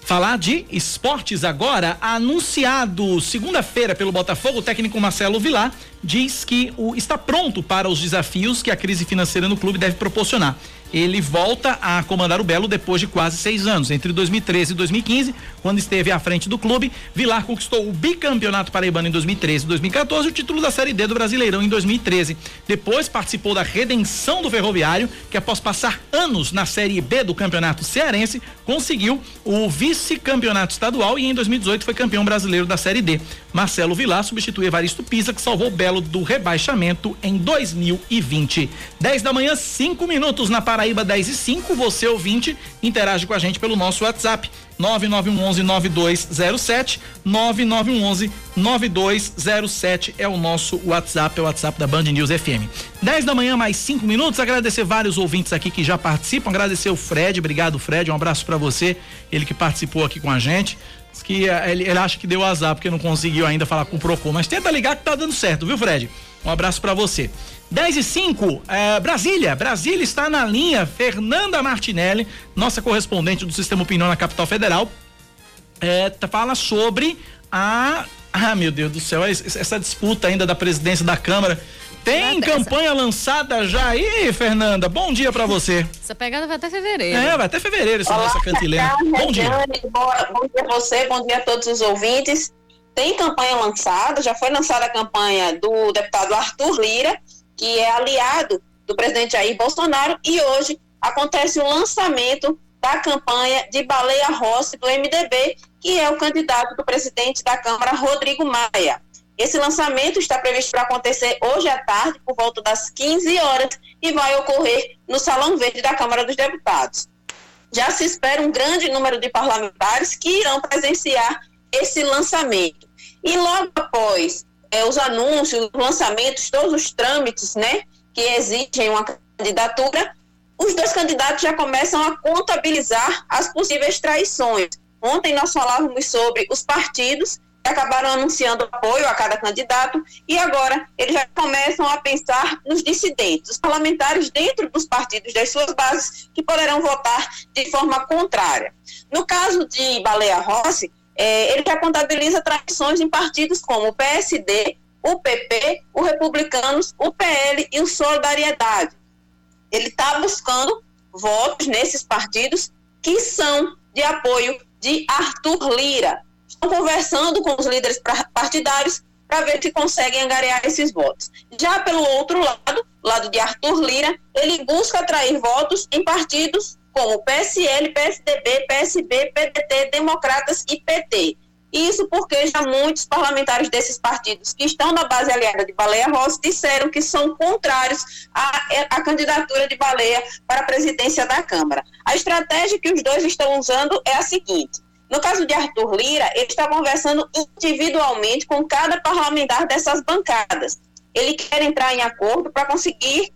Falar de esportes agora, anunciado segunda-feira pelo Botafogo, o técnico Marcelo Vilar diz que o, está pronto para os desafios que a crise financeira no clube deve proporcionar ele volta a comandar o Belo depois de quase seis anos. Entre 2013 e 2015, quando esteve à frente do clube, Vilar conquistou o bicampeonato paraibano em 2013 e 2014 e o título da Série D do Brasileirão em 2013. Depois participou da redenção do Ferroviário, que após passar anos na Série B do Campeonato Cearense, conseguiu o vice-campeonato estadual e em 2018 foi campeão brasileiro da Série D. Marcelo Vilar substitui Evaristo Pisa, que salvou Belo do rebaixamento em 2020. 10 da manhã, 5 minutos na Paraíba 10 e 5. Você ouvinte, interage com a gente pelo nosso WhatsApp 9911 9207 9911 9207 é o nosso WhatsApp, é o WhatsApp da Band News FM. 10 da manhã, mais 5 minutos. Agradecer vários ouvintes aqui que já participam. Agradecer o Fred, obrigado, Fred. Um abraço para você, ele que participou aqui com a gente que eh, ele, ele, acha que deu azar porque não conseguiu ainda falar com o Procon, mas tenta ligar que tá dando certo, viu, Fred? Um abraço para você. 10 e 5, é, Brasília. Brasília está na linha. Fernanda Martinelli, nossa correspondente do Sistema Opinião na Capital Federal, é, fala sobre a. Ah, meu Deus do céu, essa disputa ainda da presidência da Câmara tem campanha lançada já aí, Fernanda? Bom dia para você. Essa pegada vai até fevereiro. É, vai até fevereiro essa Olá, nossa cantilena. Bom dia. bom dia a você, bom dia a todos os ouvintes. Tem campanha lançada, já foi lançada a campanha do deputado Arthur Lira, que é aliado do presidente Jair Bolsonaro, e hoje acontece o lançamento da campanha de Baleia Rossi do MDB, que é o candidato do presidente da Câmara, Rodrigo Maia. Esse lançamento está previsto para acontecer hoje à tarde, por volta das 15 horas, e vai ocorrer no Salão Verde da Câmara dos Deputados. Já se espera um grande número de parlamentares que irão presenciar esse lançamento. E logo após é, os anúncios, os lançamentos, todos os trâmites né, que exigem uma candidatura, os dois candidatos já começam a contabilizar as possíveis traições. Ontem nós falávamos sobre os partidos acabaram anunciando apoio a cada candidato e agora eles já começam a pensar nos dissidentes, os parlamentares dentro dos partidos das suas bases que poderão votar de forma contrária. No caso de Baleia Rossi, é, ele já contabiliza traições em partidos como o PSD, o PP, o Republicanos, o PL e o Solidariedade. Ele está buscando votos nesses partidos que são de apoio de Arthur Lira, estão conversando com os líderes partidários para ver se conseguem angariar esses votos. Já pelo outro lado, lado de Arthur Lira, ele busca atrair votos em partidos como PSL, PSDB, PSB, PDT, Democratas e PT. Isso porque já muitos parlamentares desses partidos que estão na base aliada de Baleia Rossi disseram que são contrários à, à, candidatura de Baleia para a presidência da Câmara. A estratégia que os dois estão usando é a seguinte: no caso de Arthur Lira, ele está conversando individualmente com cada parlamentar dessas bancadas. Ele quer entrar em acordo para conseguir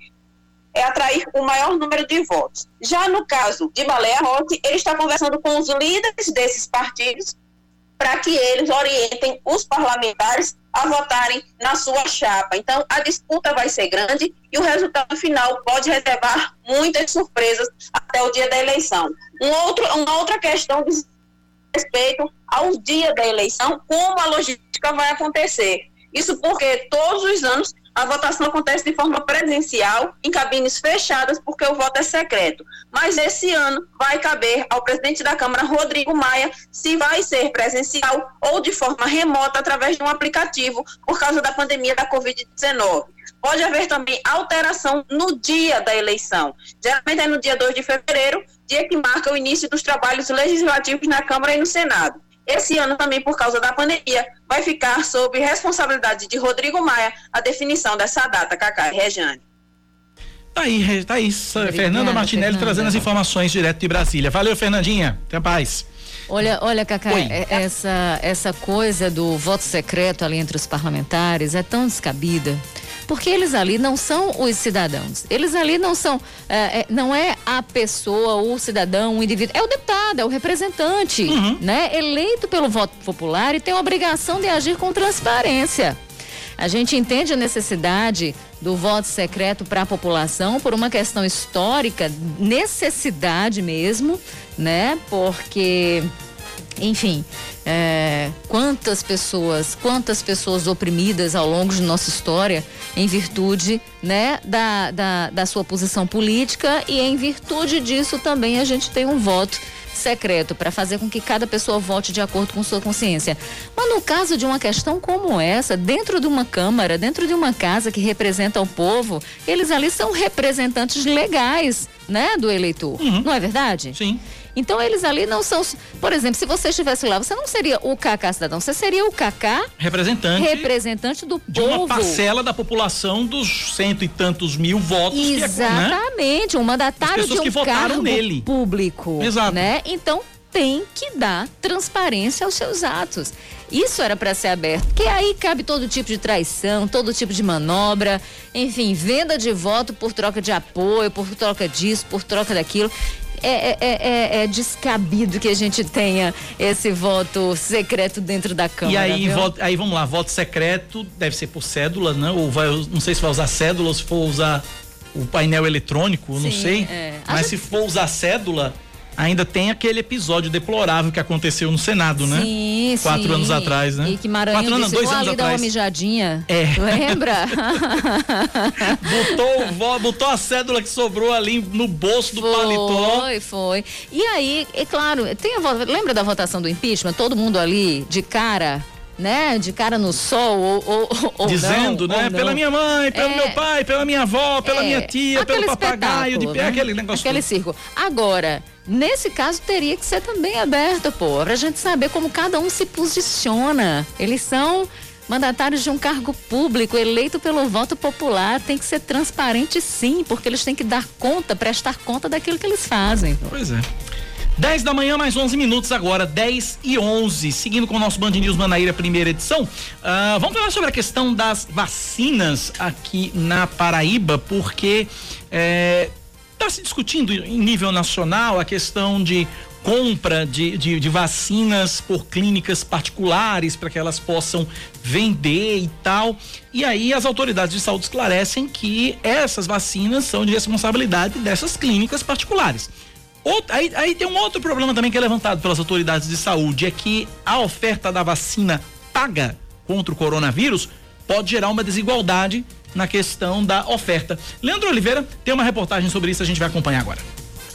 é, atrair o maior número de votos. Já no caso de Baleia Rossi, ele está conversando com os líderes desses partidos para que eles orientem os parlamentares a votarem na sua chapa. Então, a disputa vai ser grande e o resultado final pode reservar muitas surpresas até o dia da eleição. Um outro, uma outra questão respeito ao dia da eleição, como a logística vai acontecer. Isso porque todos os anos a votação acontece de forma presencial, em cabines fechadas, porque o voto é secreto. Mas esse ano vai caber ao presidente da Câmara, Rodrigo Maia, se vai ser presencial ou de forma remota através de um aplicativo, por causa da pandemia da Covid-19. Pode haver também alteração no dia da eleição. Geralmente é no dia 2 de fevereiro, dia que marca o início dos trabalhos legislativos na Câmara e no Senado. Esse ano também, por causa da pandemia, vai ficar sob responsabilidade de Rodrigo Maia a definição dessa data, Cacá e Rejane. Tá aí, tá aí. Obrigada, Fernanda Martinelli Fernanda. trazendo as informações direto de Brasília. Valeu, Fernandinha. Até mais. Olha, olha, Cacá, é, essa, essa coisa do voto secreto ali entre os parlamentares é tão descabida. Porque eles ali não são os cidadãos. Eles ali não são. É, é, não é a pessoa, o cidadão, o indivíduo. É o deputado, é o representante, uhum. né? Eleito pelo voto popular e tem a obrigação de agir com transparência. A gente entende a necessidade do voto secreto para a população por uma questão histórica, necessidade mesmo, né? Porque, enfim, é, quantas pessoas, quantas pessoas oprimidas ao longo de nossa história em virtude, né, da, da, da sua posição política e em virtude disso também a gente tem um voto secreto para fazer com que cada pessoa vote de acordo com sua consciência. Mas no caso de uma questão como essa, dentro de uma Câmara, dentro de uma casa que representa o povo, eles ali são representantes legais, né, do eleitor. Uhum. Não é verdade? Sim. Então eles ali não são. Por exemplo, se você estivesse lá, você não seria o Cacá cidadão, você seria o Cacá representante, representante do de povo. uma parcela da população dos cento e tantos mil votos. Exatamente, que é, né? um mandatário de um que votaram cargo nele. público. Exato. Né? Então tem que dar transparência aos seus atos. Isso era para ser aberto, porque aí cabe todo tipo de traição, todo tipo de manobra, enfim, venda de voto por troca de apoio, por troca disso, por troca daquilo. É, é, é, é, é, descabido que a gente tenha esse voto secreto dentro da Câmara. E aí, voto, aí vamos lá, voto secreto deve ser por cédula, né? Ou vai, não sei se vai usar cédula ou se for usar o painel eletrônico, Sim, não sei. É. Mas se for usar cédula, ainda tem aquele episódio deplorável que aconteceu no Senado, né? Sim, Quatro sim. anos atrás, né? E que Maranhão Quatro anos, dois anos ali atrás. uma mijadinha. É. Lembra? botou, botou a cédula que sobrou ali no bolso do foi, paletó. Foi, foi. E aí, é claro, tem a, lembra da votação do impeachment? Todo mundo ali de cara né, de cara no sol ou, ou, ou dizendo, não, né, ou pela minha mãe, pelo é, meu pai, pela minha avó, pela é, minha tia, pelo papagaio, de, né? aquele negócio. Aquele todo. circo. Agora, nesse caso teria que ser também aberto, pô, pra gente saber como cada um se posiciona. Eles são mandatários de um cargo público eleito pelo voto popular, tem que ser transparente sim, porque eles têm que dar conta, prestar conta daquilo que eles fazem. Pois é. 10 da manhã, mais 11 minutos agora, 10 e 11. Seguindo com o nosso Band News Manaíra, primeira edição. Uh, vamos falar sobre a questão das vacinas aqui na Paraíba, porque está se discutindo em nível nacional a questão de compra de, de, de vacinas por clínicas particulares para que elas possam vender e tal. E aí as autoridades de saúde esclarecem que essas vacinas são de responsabilidade dessas clínicas particulares. Outro, aí, aí tem um outro problema também que é levantado pelas autoridades de saúde, é que a oferta da vacina paga contra o coronavírus pode gerar uma desigualdade na questão da oferta. Leandro Oliveira tem uma reportagem sobre isso, a gente vai acompanhar agora.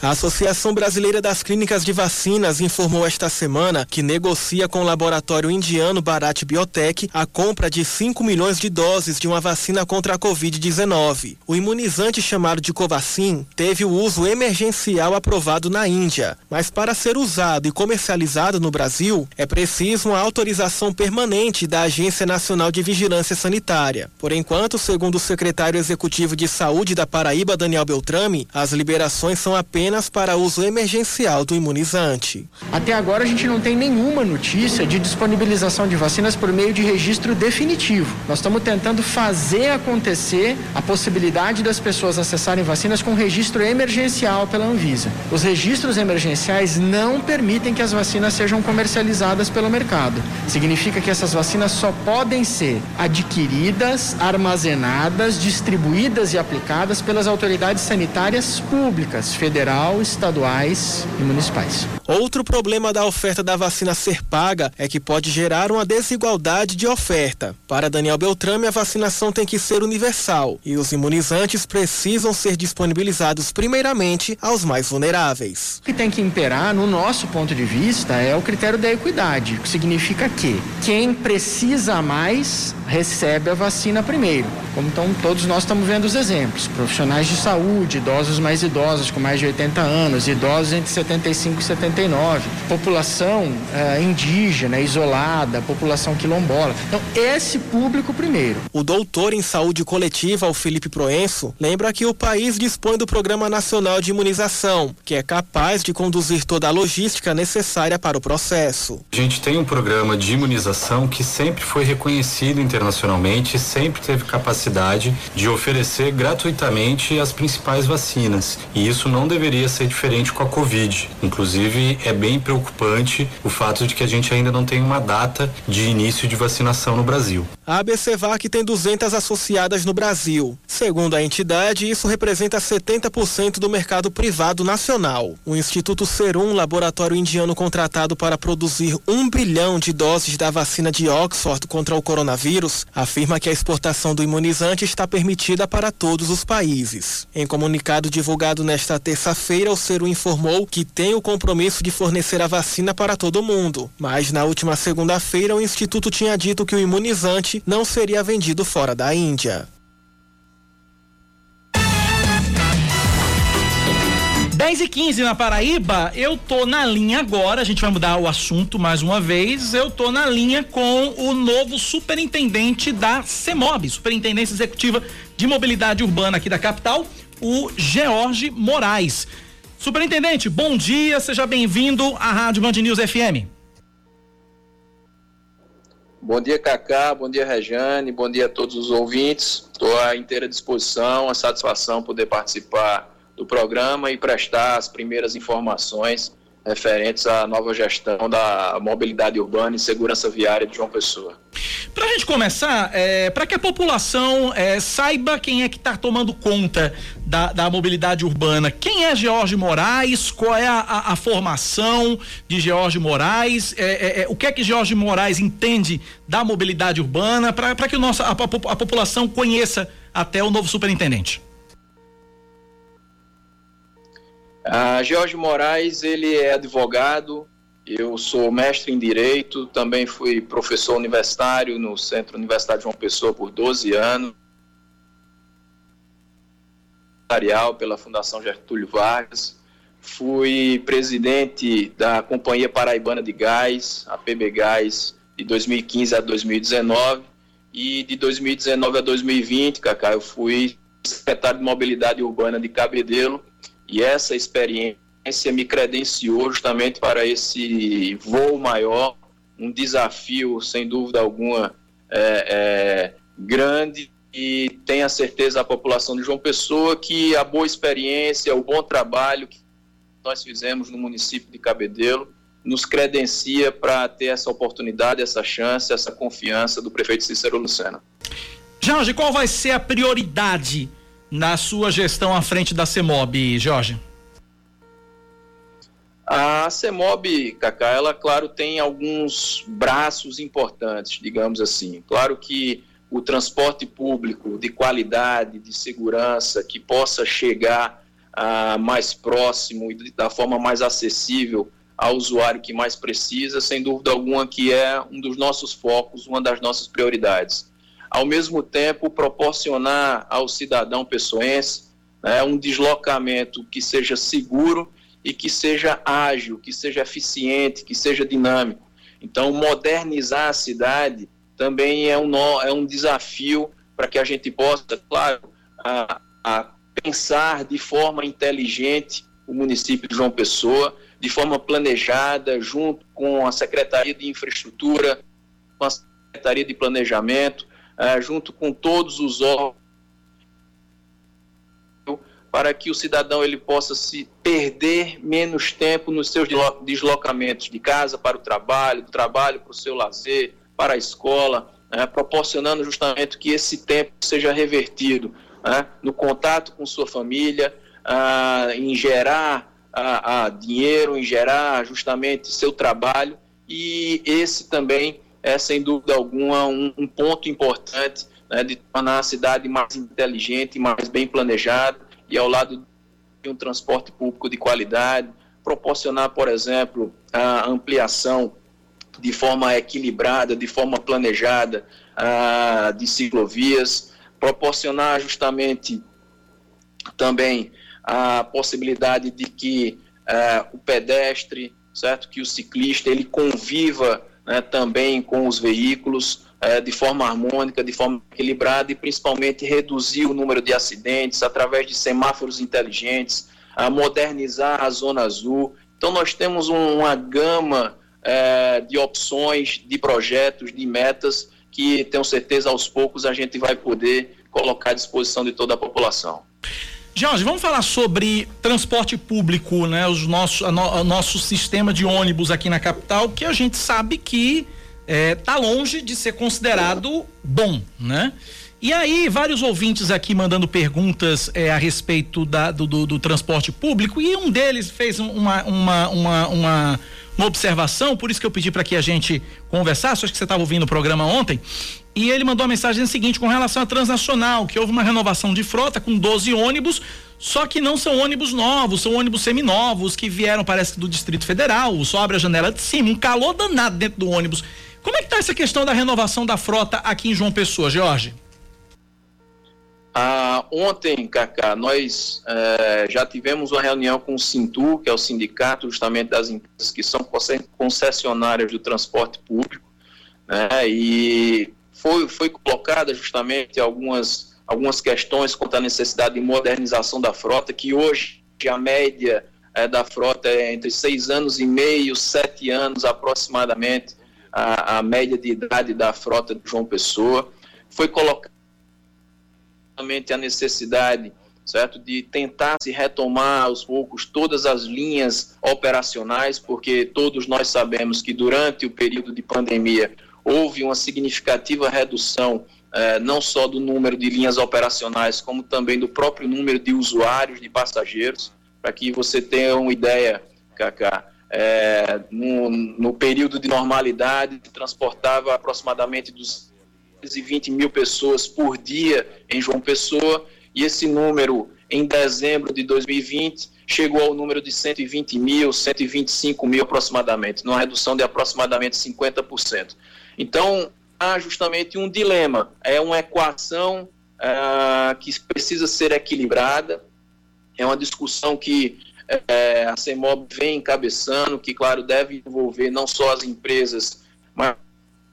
A Associação Brasileira das Clínicas de Vacinas informou esta semana que negocia com o laboratório indiano Bharat Biotech a compra de 5 milhões de doses de uma vacina contra a Covid-19. O imunizante chamado de Covaxin teve o uso emergencial aprovado na Índia, mas para ser usado e comercializado no Brasil é preciso uma autorização permanente da Agência Nacional de Vigilância Sanitária. Por enquanto, segundo o secretário executivo de Saúde da Paraíba, Daniel Beltrame, as liberações são apenas apenas para uso emergencial do imunizante. Até agora a gente não tem nenhuma notícia de disponibilização de vacinas por meio de registro definitivo. Nós estamos tentando fazer acontecer a possibilidade das pessoas acessarem vacinas com registro emergencial pela Anvisa. Os registros emergenciais não permitem que as vacinas sejam comercializadas pelo mercado. Significa que essas vacinas só podem ser adquiridas, armazenadas, distribuídas e aplicadas pelas autoridades sanitárias públicas, federal federal, estaduais e municipais. Outro problema da oferta da vacina ser paga é que pode gerar uma desigualdade de oferta. Para Daniel Beltrame, a vacinação tem que ser universal e os imunizantes precisam ser disponibilizados primeiramente aos mais vulneráveis. O que tem que imperar, no nosso ponto de vista, é o critério da equidade, que significa que quem precisa mais recebe a vacina primeiro. Como então todos nós estamos vendo os exemplos, profissionais de saúde, idosos mais idosos com mais de 80 anos, idosos entre 75 e 79, população eh, indígena, isolada, população quilombola. Então, esse público primeiro. O doutor em saúde coletiva, o Felipe Proenço, lembra que o país dispõe do Programa Nacional de Imunização, que é capaz de conduzir toda a logística necessária para o processo. A gente tem um programa de imunização que sempre foi reconhecido internacionalmente e sempre teve capacidade de oferecer gratuitamente as principais vacinas. E isso não deveria ser diferente com a Covid. Inclusive, é bem preocupante o fato de que a gente ainda não tem uma data de início de vacinação no Brasil. A ABCVAC tem 200 associadas no Brasil. Segundo a entidade, isso representa 70% do mercado privado nacional. O Instituto Serum, laboratório indiano contratado para produzir um bilhão de doses da vacina de Oxford contra o coronavírus, afirma que a exportação do imunizante está permitida para todos os países. Em comunicado divulgado nesta terça-feira, o Serum informou que tem o compromisso de fornecer a vacina para todo mundo, mas na última segunda-feira o instituto tinha dito que o imunizante não seria vendido fora da Índia. 10 e 15 na Paraíba, eu tô na linha agora, a gente vai mudar o assunto mais uma vez. Eu tô na linha com o novo superintendente da CEMOB, Superintendência Executiva de Mobilidade Urbana aqui da capital, o George Moraes. Superintendente, bom dia, seja bem-vindo à Rádio Band News FM. Bom dia, Cacá, bom dia, Rejane, bom dia a todos os ouvintes. Estou à inteira disposição, a satisfação poder participar do programa e prestar as primeiras informações referentes à nova gestão da mobilidade urbana e segurança viária de João Pessoa. Para a gente começar, é, para que a população é, saiba quem é que está tomando conta da, da, mobilidade urbana, quem é George Moraes, qual é a, a, a formação de George Moraes, é, é, é o que é que George Moraes entende da mobilidade urbana, para que o nosso, a, a população conheça até o novo superintendente. A Jorge Moraes, ele é advogado, eu sou mestre em Direito, também fui professor universitário no Centro Universitário João Pessoa por 12 anos, pela Fundação Getúlio Vargas, fui presidente da Companhia Paraibana de Gás, a PB Gás, de 2015 a 2019, e de 2019 a 2020, Cacá, eu fui secretário de Mobilidade Urbana de Cabedelo, e essa experiência me credenciou justamente para esse voo maior, um desafio, sem dúvida alguma, é, é, grande. E tenha certeza a população de João Pessoa que a boa experiência, o bom trabalho que nós fizemos no município de Cabedelo nos credencia para ter essa oportunidade, essa chance, essa confiança do prefeito Cícero Lucena. Jorge, qual vai ser a prioridade na sua gestão à frente da CEMOB, Jorge? A CEMOB, Cacá, ela, claro, tem alguns braços importantes, digamos assim. Claro que o transporte público de qualidade, de segurança, que possa chegar ah, mais próximo e da forma mais acessível ao usuário que mais precisa, sem dúvida alguma que é um dos nossos focos, uma das nossas prioridades ao mesmo tempo proporcionar ao cidadão pessoense né, um deslocamento que seja seguro e que seja ágil, que seja eficiente, que seja dinâmico. Então, modernizar a cidade também é um, é um desafio para que a gente possa, claro, a, a pensar de forma inteligente o município de João Pessoa, de forma planejada, junto com a Secretaria de Infraestrutura, com a Secretaria de Planejamento, uh, junto com todos os órgãos, para que o cidadão ele possa se perder menos tempo nos seus deslocamentos de casa para o trabalho, do trabalho para o seu lazer, para a escola, né, proporcionando justamente que esse tempo seja revertido né, no contato com sua família, uh, em gerar uh, dinheiro, em gerar justamente seu trabalho. E esse também é, sem dúvida alguma, um, um ponto importante né, de tornar a cidade mais inteligente, mais bem planejada e ao lado de um transporte público de qualidade, proporcionar, por exemplo, a ampliação de forma equilibrada, de forma planejada uh, de ciclovias, proporcionar justamente também a possibilidade de que uh, o pedestre, certo, que o ciclista ele conviva né, também com os veículos é, de forma harmônica, de forma equilibrada e principalmente reduzir o número de acidentes através de semáforos inteligentes, a modernizar a zona azul. Então nós temos um, uma gama é, de opções, de projetos, de metas que tenho certeza aos poucos a gente vai poder colocar à disposição de toda a população. Jorge, vamos falar sobre transporte público, né? Os nossos, no, o nosso sistema de ônibus aqui na capital, que a gente sabe que é, tá longe de ser considerado bom, né? E aí, vários ouvintes aqui mandando perguntas é, a respeito da, do, do, do, transporte público, e um deles fez uma, uma, uma, uma, uma observação, por isso que eu pedi para que a gente conversasse, acho que você estava ouvindo o programa ontem, e ele mandou a mensagem seguinte com relação à transnacional, que houve uma renovação de frota com 12 ônibus, só que não são ônibus novos, são ônibus seminovos que vieram, parece do Distrito Federal, só abre a janela de cima, um calor danado dentro do ônibus. Como é que está essa questão da renovação da frota aqui em João Pessoa, Jorge? Ah, ontem, Cacá, nós eh, já tivemos uma reunião com o Sintu, que é o sindicato justamente das empresas que são concessionárias do transporte público, né, e foi, foi colocada justamente algumas, algumas questões quanto à necessidade de modernização da frota, que hoje a média eh, da frota é entre seis anos e meio, sete anos aproximadamente, a, a média de idade da frota de João Pessoa. Foi colocada a necessidade certo de tentar se retomar aos poucos todas as linhas operacionais, porque todos nós sabemos que durante o período de pandemia houve uma significativa redução eh, não só do número de linhas operacionais, como também do próprio número de usuários, de passageiros. Para que você tenha uma ideia, Cacá, eh, no, no período de normalidade, transportava aproximadamente dos 220 mil pessoas por dia em João Pessoa, e esse número, em dezembro de 2020, chegou ao número de 120 mil, 125 mil aproximadamente, numa redução de aproximadamente 50%. Então, há justamente um dilema, é uma equação uh, que precisa ser equilibrada, é uma discussão que uh, a CEMOB vem encabeçando, que, claro, deve envolver não só as empresas, mas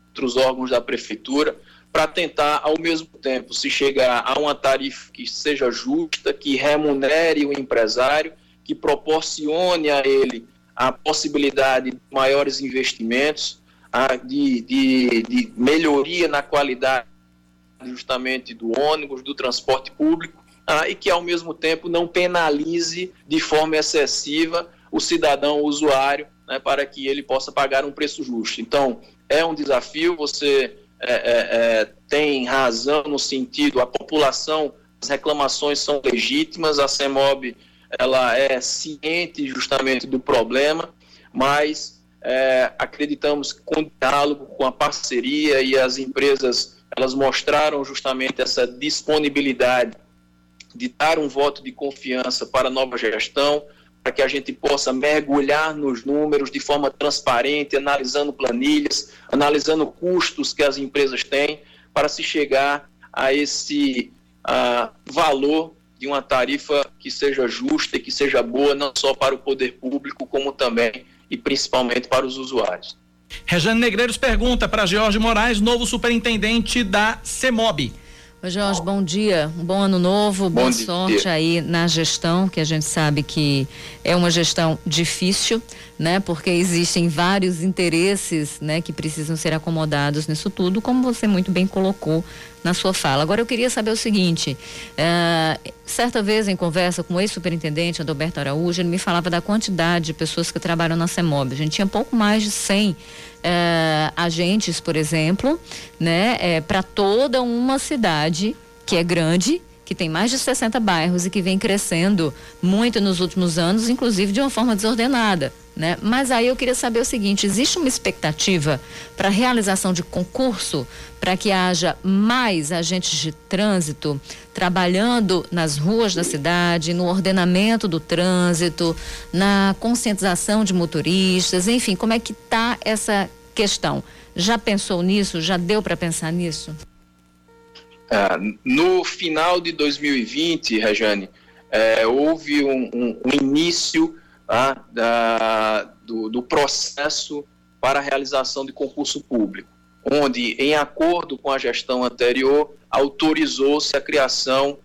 outros órgãos da prefeitura, para tentar, ao mesmo tempo, se chegar a uma tarifa que seja justa, que remunere o empresário, que proporcione a ele a possibilidade de maiores investimentos, de, de, de melhoria na qualidade justamente do ônibus, do transporte público, e que ao mesmo tempo não penalize de forma excessiva o cidadão o usuário né, para que ele possa pagar um preço justo. Então, é um desafio, você é, é, é, tem razão no sentido, a população, as reclamações são legítimas, a CEMOB ela é ciente justamente do problema, mas é, acreditamos que com o diálogo, com a parceria e as empresas, elas mostraram justamente essa disponibilidade de dar um voto de confiança para a nova gestão, para que a gente possa mergulhar nos números de forma transparente, analisando planilhas, analisando custos que as empresas têm, para se chegar a esse uh, valor de uma tarifa que seja justa e que seja boa, não só para o poder público, como também e principalmente para os usuários. Rejane Negreiros pergunta para Jorge Moraes, novo superintendente da CEMOB. Oi, Jorge, bom dia. Um bom ano novo, bom boa dia. sorte aí na gestão, que a gente sabe que é uma gestão difícil, né? Porque existem vários interesses, né, que precisam ser acomodados nisso tudo, como você muito bem colocou na sua fala. Agora eu queria saber o seguinte: uh, certa vez em conversa com o ex-superintendente Adalberto Araújo, ele me falava da quantidade de pessoas que trabalham na CEMOB. A gente tinha pouco mais de 100 uh, eh, agentes, por exemplo, né, é, para toda uma cidade que é grande que tem mais de 60 bairros e que vem crescendo muito nos últimos anos, inclusive de uma forma desordenada. Né? Mas aí eu queria saber o seguinte: existe uma expectativa para a realização de concurso para que haja mais agentes de trânsito trabalhando nas ruas da cidade, no ordenamento do trânsito, na conscientização de motoristas, enfim, como é que está essa questão? Já pensou nisso? Já deu para pensar nisso? Ah, no final de 2020, Rejane, é, houve um, um, um início ah, da, do, do, processo para a realização de concurso público, onde, em acordo com a gestão anterior, autorizou-se a criação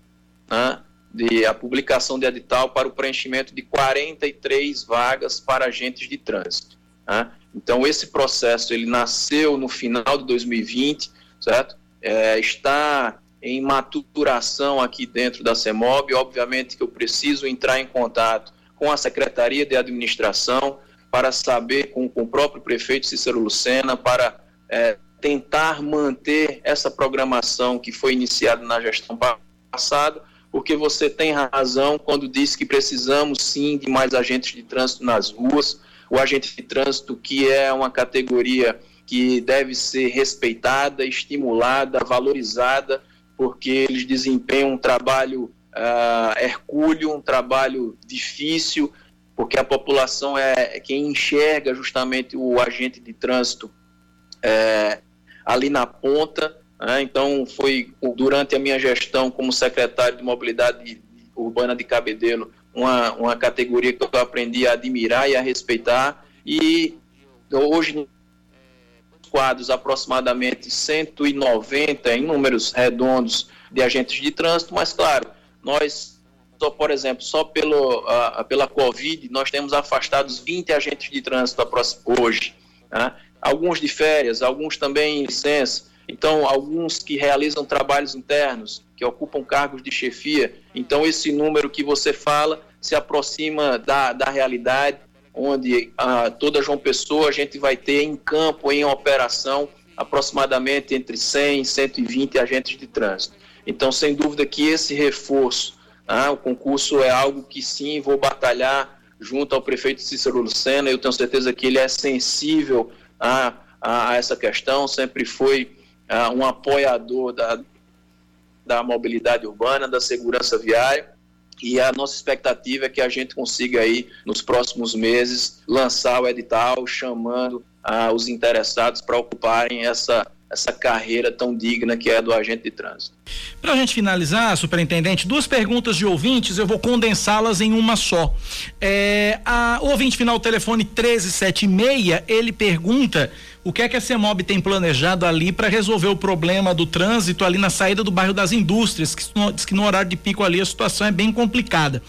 né, de a publicação de edital para o preenchimento de 43 vagas para agentes de trânsito. Né? Então, esse processo ele nasceu no final de 2020, certo? é, está em maturação aqui dentro da CEMOB. Obviamente que eu preciso entrar em contato com a Secretaria de Administração para saber, com, com o próprio prefeito Cícero Lucena, para é, tentar manter essa programação que foi iniciada na gestão passada, porque você tem razão quando diz que precisamos sim de mais agentes de trânsito nas ruas, o agente de trânsito que é uma categoria que deve ser respeitada, estimulada, valorizada, porque eles desempenham um trabalho uh, hercúleo, um trabalho difícil, porque a população é quem enxerga justamente o agente de trânsito é, ali na ponta. Né? Então, foi durante a minha gestão como secretário de Mobilidade Urbana de Cabedelo, uma, uma categoria que eu aprendi a admirar e a respeitar. E hoje, quadros aproximadamente 190 em números redondos de agentes de trânsito, mas claro, nós, por exemplo, só pelo, uh, pela Covid, nós temos afastados 20 agentes de trânsito hoje. Né? Alguns de férias, alguns também em licença. Então, alguns que realizam trabalhos internos, que ocupam cargos de chefia. Então, esse número que você fala se aproxima da, da realidade, onde a uh, toda João Pessoa a gente vai ter em campo, em operação, aproximadamente entre 100 e 120 agentes de trânsito. Então, sem dúvida que esse reforço, ah, o concurso é algo que sim, vou batalhar junto ao prefeito Cícero Lucena, eu tenho certeza que ele é sensível a, a, essa questão, sempre foi ah, um apoiador da, da mobilidade urbana, da segurança viária, e a nossa expectativa é que a gente consiga aí, nos próximos meses, lançar o edital chamando ah, os interessados para ocuparem essa essa carreira tão digna que é do agente de trânsito. Para a gente finalizar, superintendente, duas perguntas de ouvintes, eu vou condensá-las em uma só. É, a, o ouvinte final telefone 1376, ele pergunta o que é que a CEMOB tem planejado ali para resolver o problema do trânsito ali na saída do bairro das indústrias, que diz que no horário de pico ali a situação é bem complicada.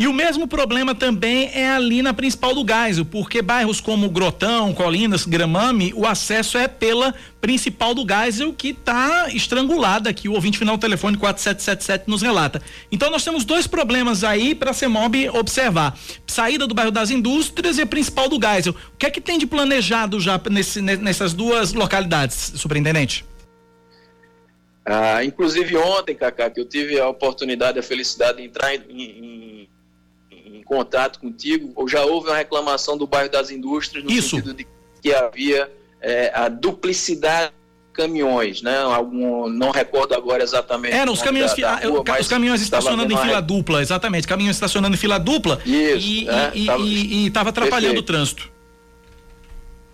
E o mesmo problema também é ali na principal do Geisel, porque bairros como Grotão, Colinas, Gramame, o acesso é pela principal do Geisel que está estrangulada aqui. O ouvinte final do telefone 4777 nos relata. Então nós temos dois problemas aí para a CEMOB observar: saída do bairro das indústrias e a principal do Geisel. O que é que tem de planejado já nesse, nessas duas localidades, superintendente? Ah, inclusive ontem, Cacá, que eu tive a oportunidade, a felicidade de entrar em, em em contato contigo, ou já houve uma reclamação do bairro das indústrias no Isso. sentido de que havia é, a duplicidade de caminhões, né? Algum, não recordo agora exatamente. Eram os caminhões, da, da rua, os caminhões estacionando em fila re... dupla, exatamente, caminhões estacionando em fila dupla Isso, e é, estava atrapalhando Perfeito. o trânsito.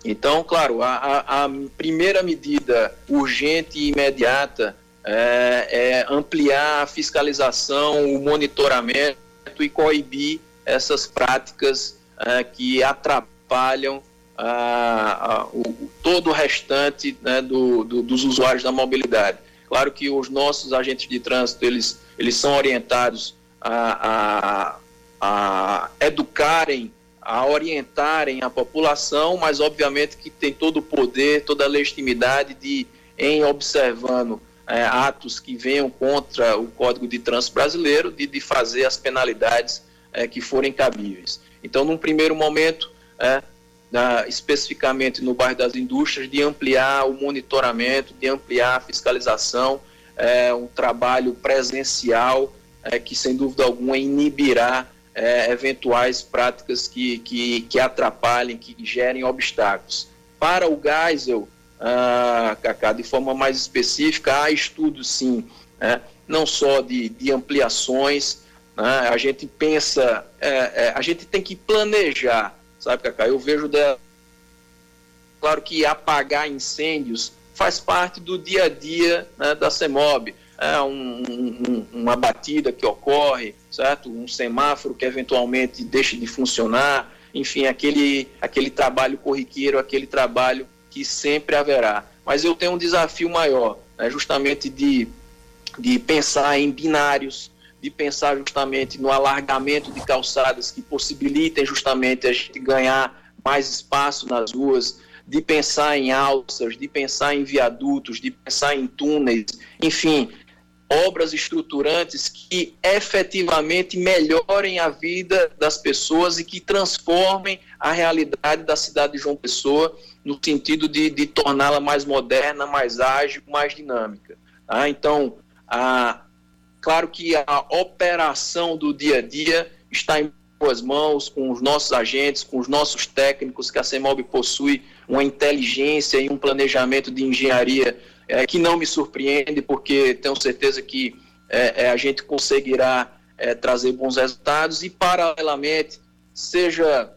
Então, claro, a, a, a, primeira medida urgente e imediata é, é ampliar a fiscalização, o monitoramento e coibir essas práticas uh, que atrapalham uh, uh, o, todo o restante né, do, do, dos usuários da mobilidade. Claro que os nossos agentes de trânsito, eles, eles são orientados a, a, a educarem, a orientarem a população, mas obviamente que tem todo o poder, toda a legitimidade de, em observando é, atos que venham contra o Código de Trânsito Brasileiro, de, de fazer as penalidades é, que forem cabíveis. Então, num primeiro momento, é, na, especificamente no bairro das indústrias, de ampliar o monitoramento, de ampliar a fiscalização, é, um trabalho presencial é, que, sem dúvida alguma, inibirá é, eventuais práticas que, que, que atrapalhem, que gerem obstáculos. Para o Geisel, ah, de forma mais específica, há estudos, sim, né, não só de, de ampliações, né? A gente pensa, é, é, a gente tem que planejar, sabe, Cacá? Eu vejo dela. Claro que apagar incêndios faz parte do dia a dia né, da CEMOB. É um, um, uma batida que ocorre, certo? Um semáforo que eventualmente deixa de funcionar, enfim, aquele, aquele trabalho corriqueiro, aquele trabalho que sempre haverá. Mas eu tenho um desafio maior, né, justamente de, de pensar em binários, de pensar justamente no alargamento de calçadas que possibilitem justamente a gente ganhar mais espaço nas ruas, de pensar em alças, de pensar em viadutos, de pensar em túneis, enfim, obras estruturantes que efetivamente melhorem a vida das pessoas e que transformem a realidade da cidade de João Pessoa no sentido de, de torná-la mais moderna, mais ágil, mais dinâmica. Tá? Então, a, claro que a operação do dia a dia está em boas mãos, com os nossos agentes, com os nossos técnicos, que a CEMOB possui uma inteligência e um planejamento de engenharia é, que não me surpreende, porque tenho certeza que é, a gente conseguirá é, trazer bons resultados. E, paralelamente, seja,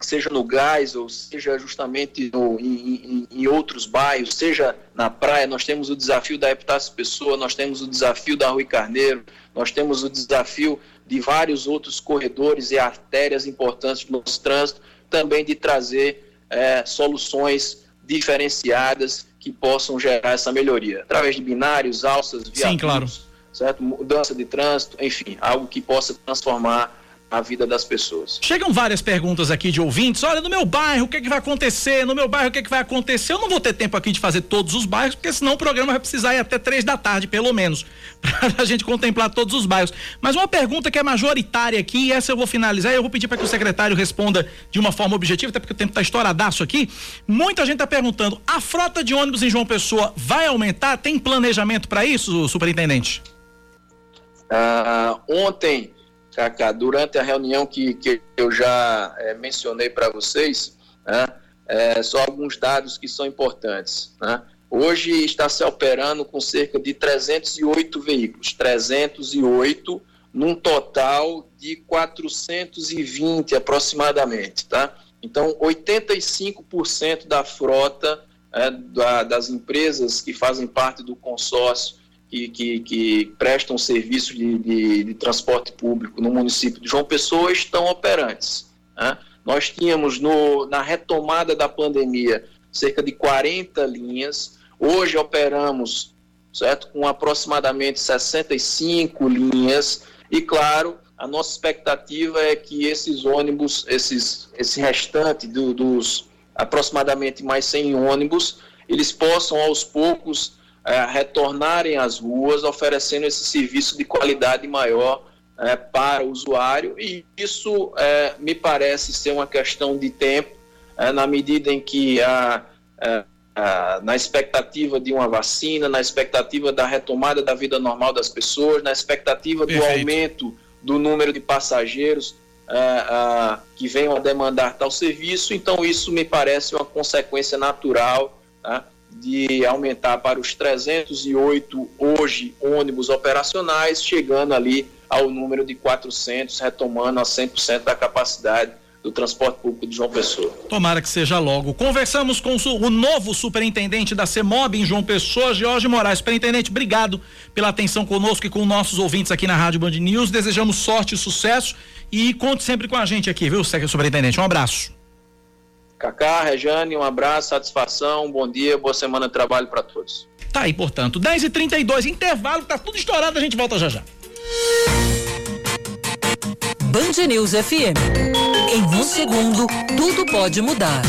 seja no gás ou seja justamente no, em, em, em, outros bairros, seja na praia, nós temos o desafio da Epitácio Pessoa, nós temos o desafio da Rui Carneiro, nós temos o desafio de vários outros corredores e artérias importantes do nosso trânsito, também de trazer é, soluções diferenciadas que possam gerar essa melhoria, através de binários, alças, viadutos, Sim, claro. certo? mudança de trânsito, enfim, algo que possa transformar a vida das pessoas. Chegam várias perguntas aqui de ouvintes. Olha, no meu bairro, o que, é que vai acontecer? No meu bairro, o que, é que vai acontecer? Eu não vou ter tempo aqui de fazer todos os bairros, porque senão o programa vai precisar ir até três da tarde, pelo menos, para a gente contemplar todos os bairros. Mas uma pergunta que é majoritária aqui, e essa eu vou finalizar, e eu vou pedir para que o secretário responda de uma forma objetiva, até porque o tempo está estouradaço aqui. Muita gente está perguntando: a frota de ônibus em João Pessoa vai aumentar? Tem planejamento para isso, superintendente? Uh, ontem Cacá, durante a reunião que, que eu já é, mencionei para vocês, né, é, só alguns dados que são importantes. Né? Hoje está se operando com cerca de 308 veículos, 308 num total de 420 aproximadamente, tá? Então, 85% da frota é, da, das empresas que fazem parte do consórcio que, que, que prestam serviços de, de, de, transporte público no município de João Pessoa estão operantes. Né? Nós tínhamos no, na retomada da pandemia cerca de 40 linhas, hoje operamos certo, com aproximadamente 65 linhas, e claro, a nossa expectativa é que esses ônibus, esses, esse restante do, dos aproximadamente mais 100 ônibus, eles possam aos poucos é, retornarem às ruas, oferecendo esse serviço de qualidade maior é, para o usuário, e isso é, me parece ser uma questão de tempo, é, na medida em que a, é, a, na expectativa de uma vacina, na expectativa da retomada da vida normal das pessoas, na expectativa do Perfeito. aumento do número de passageiros é, que venham a demandar tal serviço, então isso me parece uma consequência natural tá? De aumentar para os 308 hoje ônibus operacionais, chegando ali ao número de 400, retomando a 100% da capacidade do transporte público de João Pessoa. Tomara que seja logo. Conversamos com o novo superintendente da CEMOB em João Pessoa, Jorge Moraes. Superintendente, obrigado pela atenção conosco e com nossos ouvintes aqui na Rádio Band News. Desejamos sorte e sucesso e conte sempre com a gente aqui, viu, superintendente? Um abraço. Cacá, Rejane, um abraço, satisfação, bom dia, boa semana de trabalho para todos. Tá aí, portanto, 10 e 32 intervalo, tá tudo estourado, a gente volta já já. Band News FM. Em um segundo, tudo pode mudar.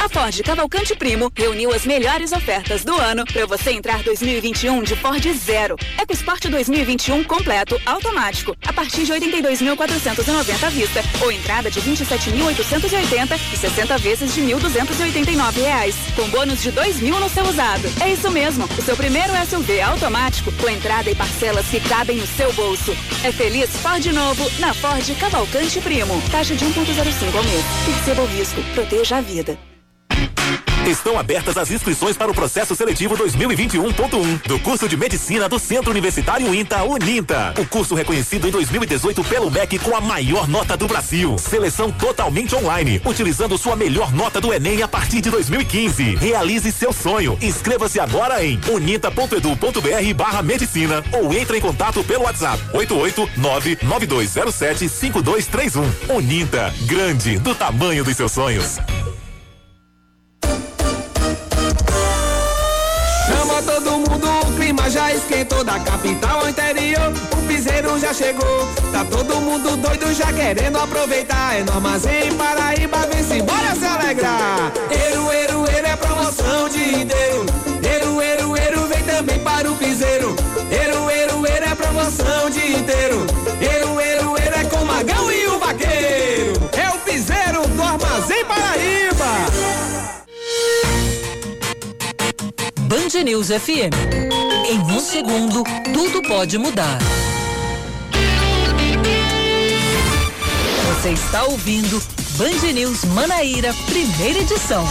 A Ford Cavalcante Primo reuniu as melhores ofertas do ano para você entrar 2021 de Ford Zero. EcoSport 2021 completo, automático, a partir de 82.490 à vista, ou entrada de 27.880 e 60 vezes de 1.289 reais, com bônus de 2.000 no seu usado. É isso mesmo, o seu primeiro SUV automático, com entrada e parcelas que cabem no seu bolso. É feliz Ford novo na Ford Cavalcante Primo. Taxa de 1.05 ao mês. Perceba o risco, proteja a vida. Estão abertas as inscrições para o processo seletivo 2021.1 do curso de medicina do Centro Universitário INTA Uninta. O curso reconhecido em 2018 pelo MEC com a maior nota do Brasil. Seleção totalmente online, utilizando sua melhor nota do Enem a partir de 2015. Realize seu sonho. Inscreva-se agora em uninta.edu.br barra medicina ou entre em contato pelo WhatsApp 88992075231. Uninta, grande do tamanho dos seus sonhos. Mundo, o clima já esquentou da capital ao interior. O piseiro já chegou, tá todo mundo doido já querendo aproveitar. É no armazém Paraíba, vem se embora se alegrar. Eru, eru, eru é promoção de Deus. Eru, eru, eru, vem também para o piseiro. Eru, eru, eru é promoção dia inteiro. Eru, Band News FM. Em um segundo, tudo pode mudar. Você está ouvindo Band News Manaíra, primeira edição.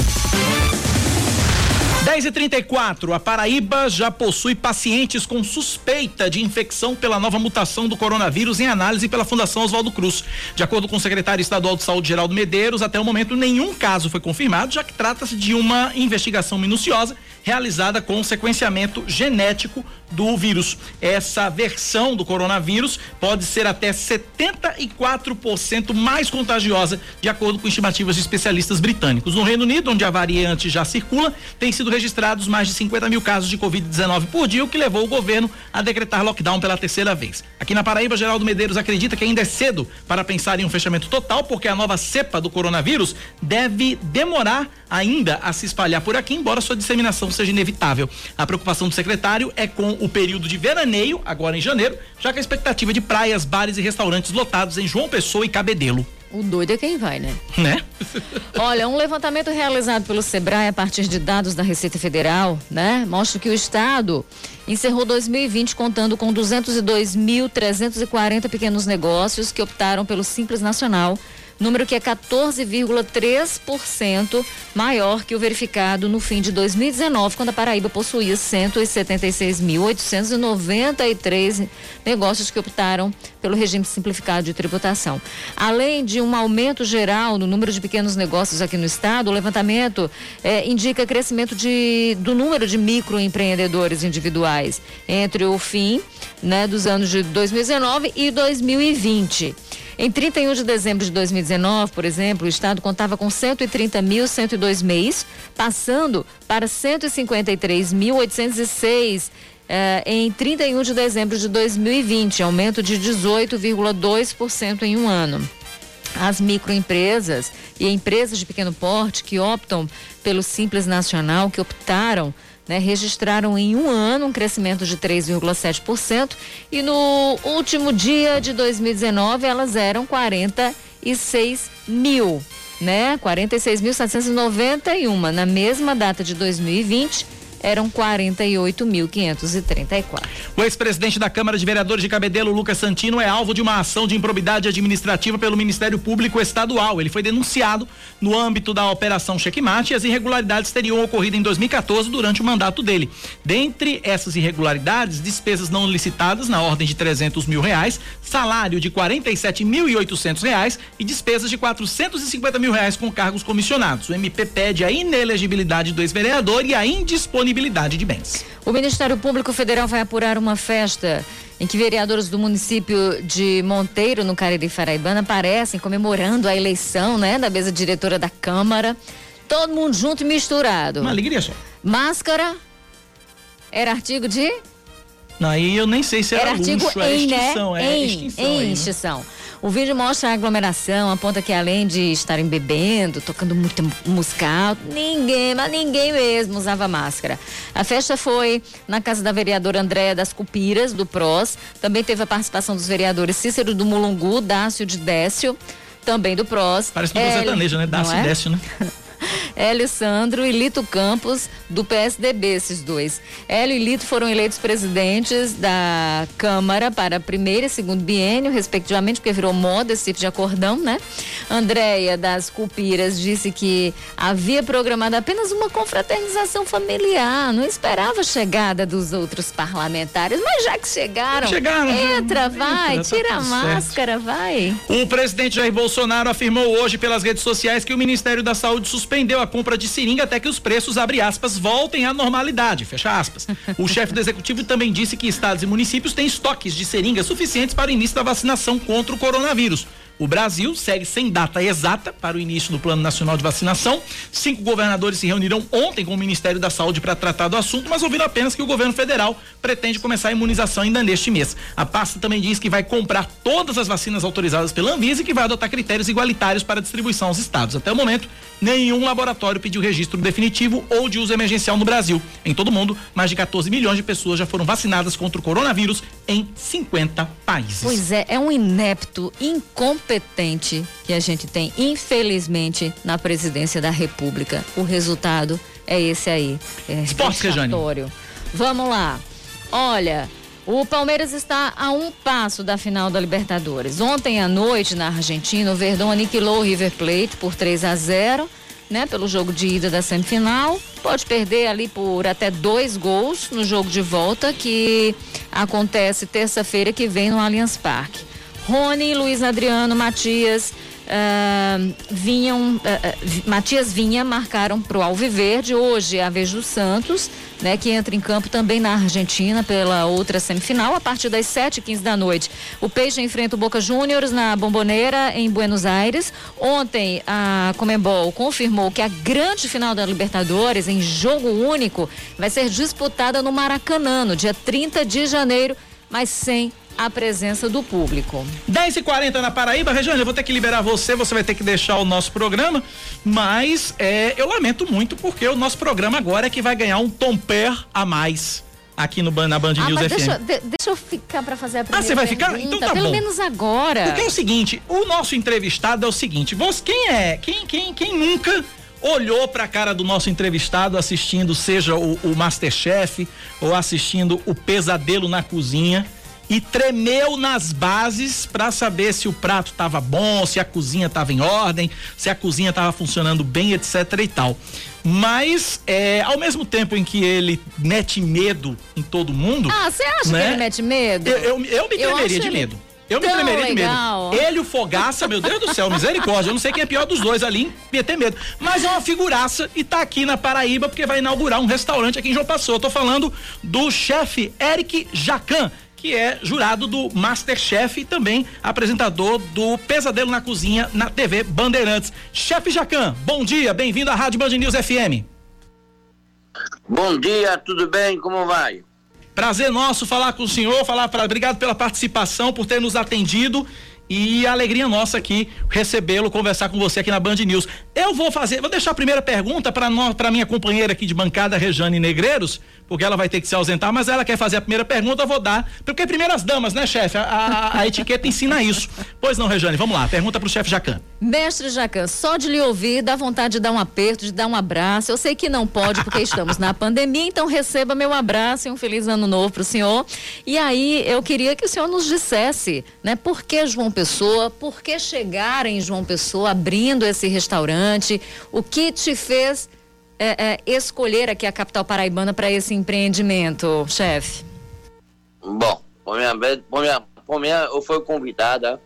10 e 34 a Paraíba já possui pacientes com suspeita de infecção pela nova mutação do coronavírus em análise pela Fundação Oswaldo Cruz. De acordo com o secretário estadual de saúde, Geraldo Medeiros, até o momento nenhum caso foi confirmado, já que trata-se de uma investigação minuciosa realizada com sequenciamento genético do vírus. Essa versão do coronavírus pode ser até 74% mais contagiosa, de acordo com estimativas de especialistas britânicos. No Reino Unido, onde a variante já circula, tem sido registrados mais de 50 mil casos de Covid-19 por dia, o que levou o governo a decretar lockdown pela terceira vez. Aqui na Paraíba, Geraldo Medeiros acredita que ainda é cedo para pensar em um fechamento total, porque a nova cepa do coronavírus deve demorar ainda a se espalhar por aqui, embora sua disseminação seja inevitável. A preocupação do secretário é com o período de veraneio, agora em janeiro, já que a expectativa de praias, bares e restaurantes lotados em João Pessoa e Cabedelo. O doido é quem vai, né? Né? Olha, um levantamento realizado pelo Sebrae a partir de dados da Receita Federal, né, mostra que o estado encerrou 2020 contando com 202.340 pequenos negócios que optaram pelo Simples Nacional número que é 14,3% maior que o verificado no fim de 2019, quando a Paraíba possuía 176.893 negócios que optaram pelo regime simplificado de tributação. Além de um aumento geral no número de pequenos negócios aqui no estado, o levantamento eh, indica crescimento de, do número de microempreendedores individuais entre o fim né, dos anos de 2019 e 2020. Em 31 de dezembro de 2019, por exemplo, o estado contava com 130.102 MEIs, passando para 153.806 eh, em 31 de dezembro de 2020, aumento de 18,2% em um ano. As microempresas e empresas de pequeno porte que optam pelo Simples Nacional, que optaram né, registraram em um ano um crescimento de 3,7% e no último dia de 2019 elas eram 46 mil, né? 46.791. Na mesma data de 2020 eram 48.534. O ex-presidente da Câmara de Vereadores de Cabedelo, Lucas Santino, é alvo de uma ação de improbidade administrativa pelo Ministério Público Estadual. Ele foi denunciado no âmbito da Operação Checkmate e as irregularidades teriam ocorrido em 2014 durante o mandato dele. Dentre essas irregularidades, despesas não licitadas na ordem de 300 mil reais, salário de 47.800 reais e despesas de 450 mil reais com cargos comissionados. O MP pede a inelegibilidade do ex-vereador e a indisponibilidade disponibilidade de bens. O Ministério Público Federal vai apurar uma festa em que vereadores do município de Monteiro, no Cariri Faraibana, aparecem comemorando a eleição, né, da mesa diretora da Câmara. Todo mundo junto e misturado. Uma alegria só. Máscara era artigo de Não, aí eu nem sei se era, era artigo luxo, em, era extinção, né? é em, extinção. em aí, né? O vídeo mostra a aglomeração, aponta que além de estarem bebendo, tocando muita música alta, ninguém, mas ninguém mesmo usava máscara. A festa foi na casa da vereadora Andréa das Cupiras, do PROS. Também teve a participação dos vereadores Cícero do Mulungu, Dácio de Décio, também do PROS. Parece dupla Hélio- sertaneja, né? Dácio é? e Décio, né? Hélio Sandro e Lito Campos, do PSDB, esses dois. Hélio e Lito foram eleitos presidentes da Câmara para primeiro e segundo biênio, respectivamente, porque virou moda esse tipo de acordão, né? Andréia das Cupiras disse que havia programado apenas uma confraternização familiar, não esperava a chegada dos outros parlamentares, mas já que chegaram, Chegaram, já- entra, vai, entra, tá tira a tudo certo. máscara, vai. O presidente Jair Bolsonaro afirmou hoje pelas redes sociais que o Ministério da Saúde suspendeu a compra de seringa até que os preços, abre aspas, voltem à normalidade, fecha aspas. O chefe do executivo também disse que estados e municípios têm estoques de seringas suficientes para o início da vacinação contra o coronavírus. O Brasil segue sem data exata para o início do Plano Nacional de Vacinação. Cinco governadores se reuniram ontem com o Ministério da Saúde para tratar do assunto, mas ouviram apenas que o governo federal pretende começar a imunização ainda neste mês. A pasta também diz que vai comprar todas as vacinas autorizadas pela Anvisa e que vai adotar critérios igualitários para distribuição aos estados. Até o momento, nenhum laboratório pediu registro definitivo ou de uso emergencial no Brasil. Em todo o mundo, mais de 14 milhões de pessoas já foram vacinadas contra o coronavírus em 50 países. Pois é, é um inepto, incompetente que a gente tem, infelizmente, na presidência da República. O resultado é esse aí. É Esporte, Rejane. Vamos lá. Olha, o Palmeiras está a um passo da final da Libertadores. Ontem à noite, na Argentina, o Verdão aniquilou o River Plate por 3 a 0 né? Pelo jogo de ida da semifinal. Pode perder ali por até dois gols no jogo de volta, que acontece terça-feira que vem no Allianz Parque. Rony, Luiz Adriano, Matias, ah, vinham, Vi- Matias Vinha marcaram para o Alviverde. Hoje é a vez do Santos, né, que entra em campo também na Argentina pela outra semifinal, a partir das 7h15 da noite. O Peixe enfrenta o Boca Juniors na Bomboneira, em Buenos Aires. Ontem, a Comembol confirmou que a grande final da Libertadores, em jogo único, vai ser disputada no Maracanã, no dia 30 de janeiro, mas sem a presença do público. 10 e 40 na Paraíba, Regiane, eu vou ter que liberar você, você vai ter que deixar o nosso programa, mas é, eu lamento muito porque o nosso programa agora é que vai ganhar um tomper a mais aqui no, na Band Ah, News mas FM. deixa, de- deixa eu ficar para fazer a primeira você vai ficar? pergunta, Então tá Pelo bom. menos agora. Porque é o seguinte, o nosso entrevistado é o seguinte, você, quem é, quem, quem, quem nunca olhou pra cara do nosso entrevistado assistindo, seja o, o Masterchef ou assistindo o Pesadelo na Cozinha e tremeu nas bases pra saber se o prato tava bom, se a cozinha tava em ordem, se a cozinha tava funcionando bem, etc e tal. Mas, é, ao mesmo tempo em que ele mete medo em todo mundo. Ah, você acha né? que ele mete medo? Eu, eu, eu me tremeria de ele medo. Eu me tão tremeria legal. de medo. Ele e o Fogaça, meu Deus do céu, misericórdia. Eu não sei quem é pior dos dois ali, ia ter medo. Mas é uma figuraça e tá aqui na Paraíba porque vai inaugurar um restaurante aqui em João Pessoa. Eu tô falando do chefe Eric Jacan, que é jurado do Masterchef e também apresentador do Pesadelo na Cozinha na TV Bandeirantes. Chefe Jacan, bom dia, bem-vindo à Rádio Band News FM. Bom dia, tudo bem? Como vai? Prazer nosso falar com o senhor, falar para obrigado pela participação, por ter nos atendido e a alegria nossa aqui recebê-lo, conversar com você aqui na Band News. Eu vou fazer, vou deixar a primeira pergunta para para minha companheira aqui de bancada, Rejane Negreiros, porque ela vai ter que se ausentar, mas ela quer fazer a primeira pergunta, eu vou dar, porque primeiras damas, né, chefe? A, a- a etiqueta ensina isso. Pois não, Rejane, vamos lá, pergunta pro chefe Jacan. Mestre Jacan, só de lhe ouvir dá vontade de dar um aperto, de dar um abraço. Eu sei que não pode porque estamos na pandemia, então receba meu abraço e um feliz ano novo para o senhor. E aí eu queria que o senhor nos dissesse, né, por que João Pessoa, por que chegar em João Pessoa abrindo esse restaurante, o que te fez é, é, escolher aqui a capital paraibana para esse empreendimento, chefe? Bom, por minha por minha, por minha, eu fui convidada,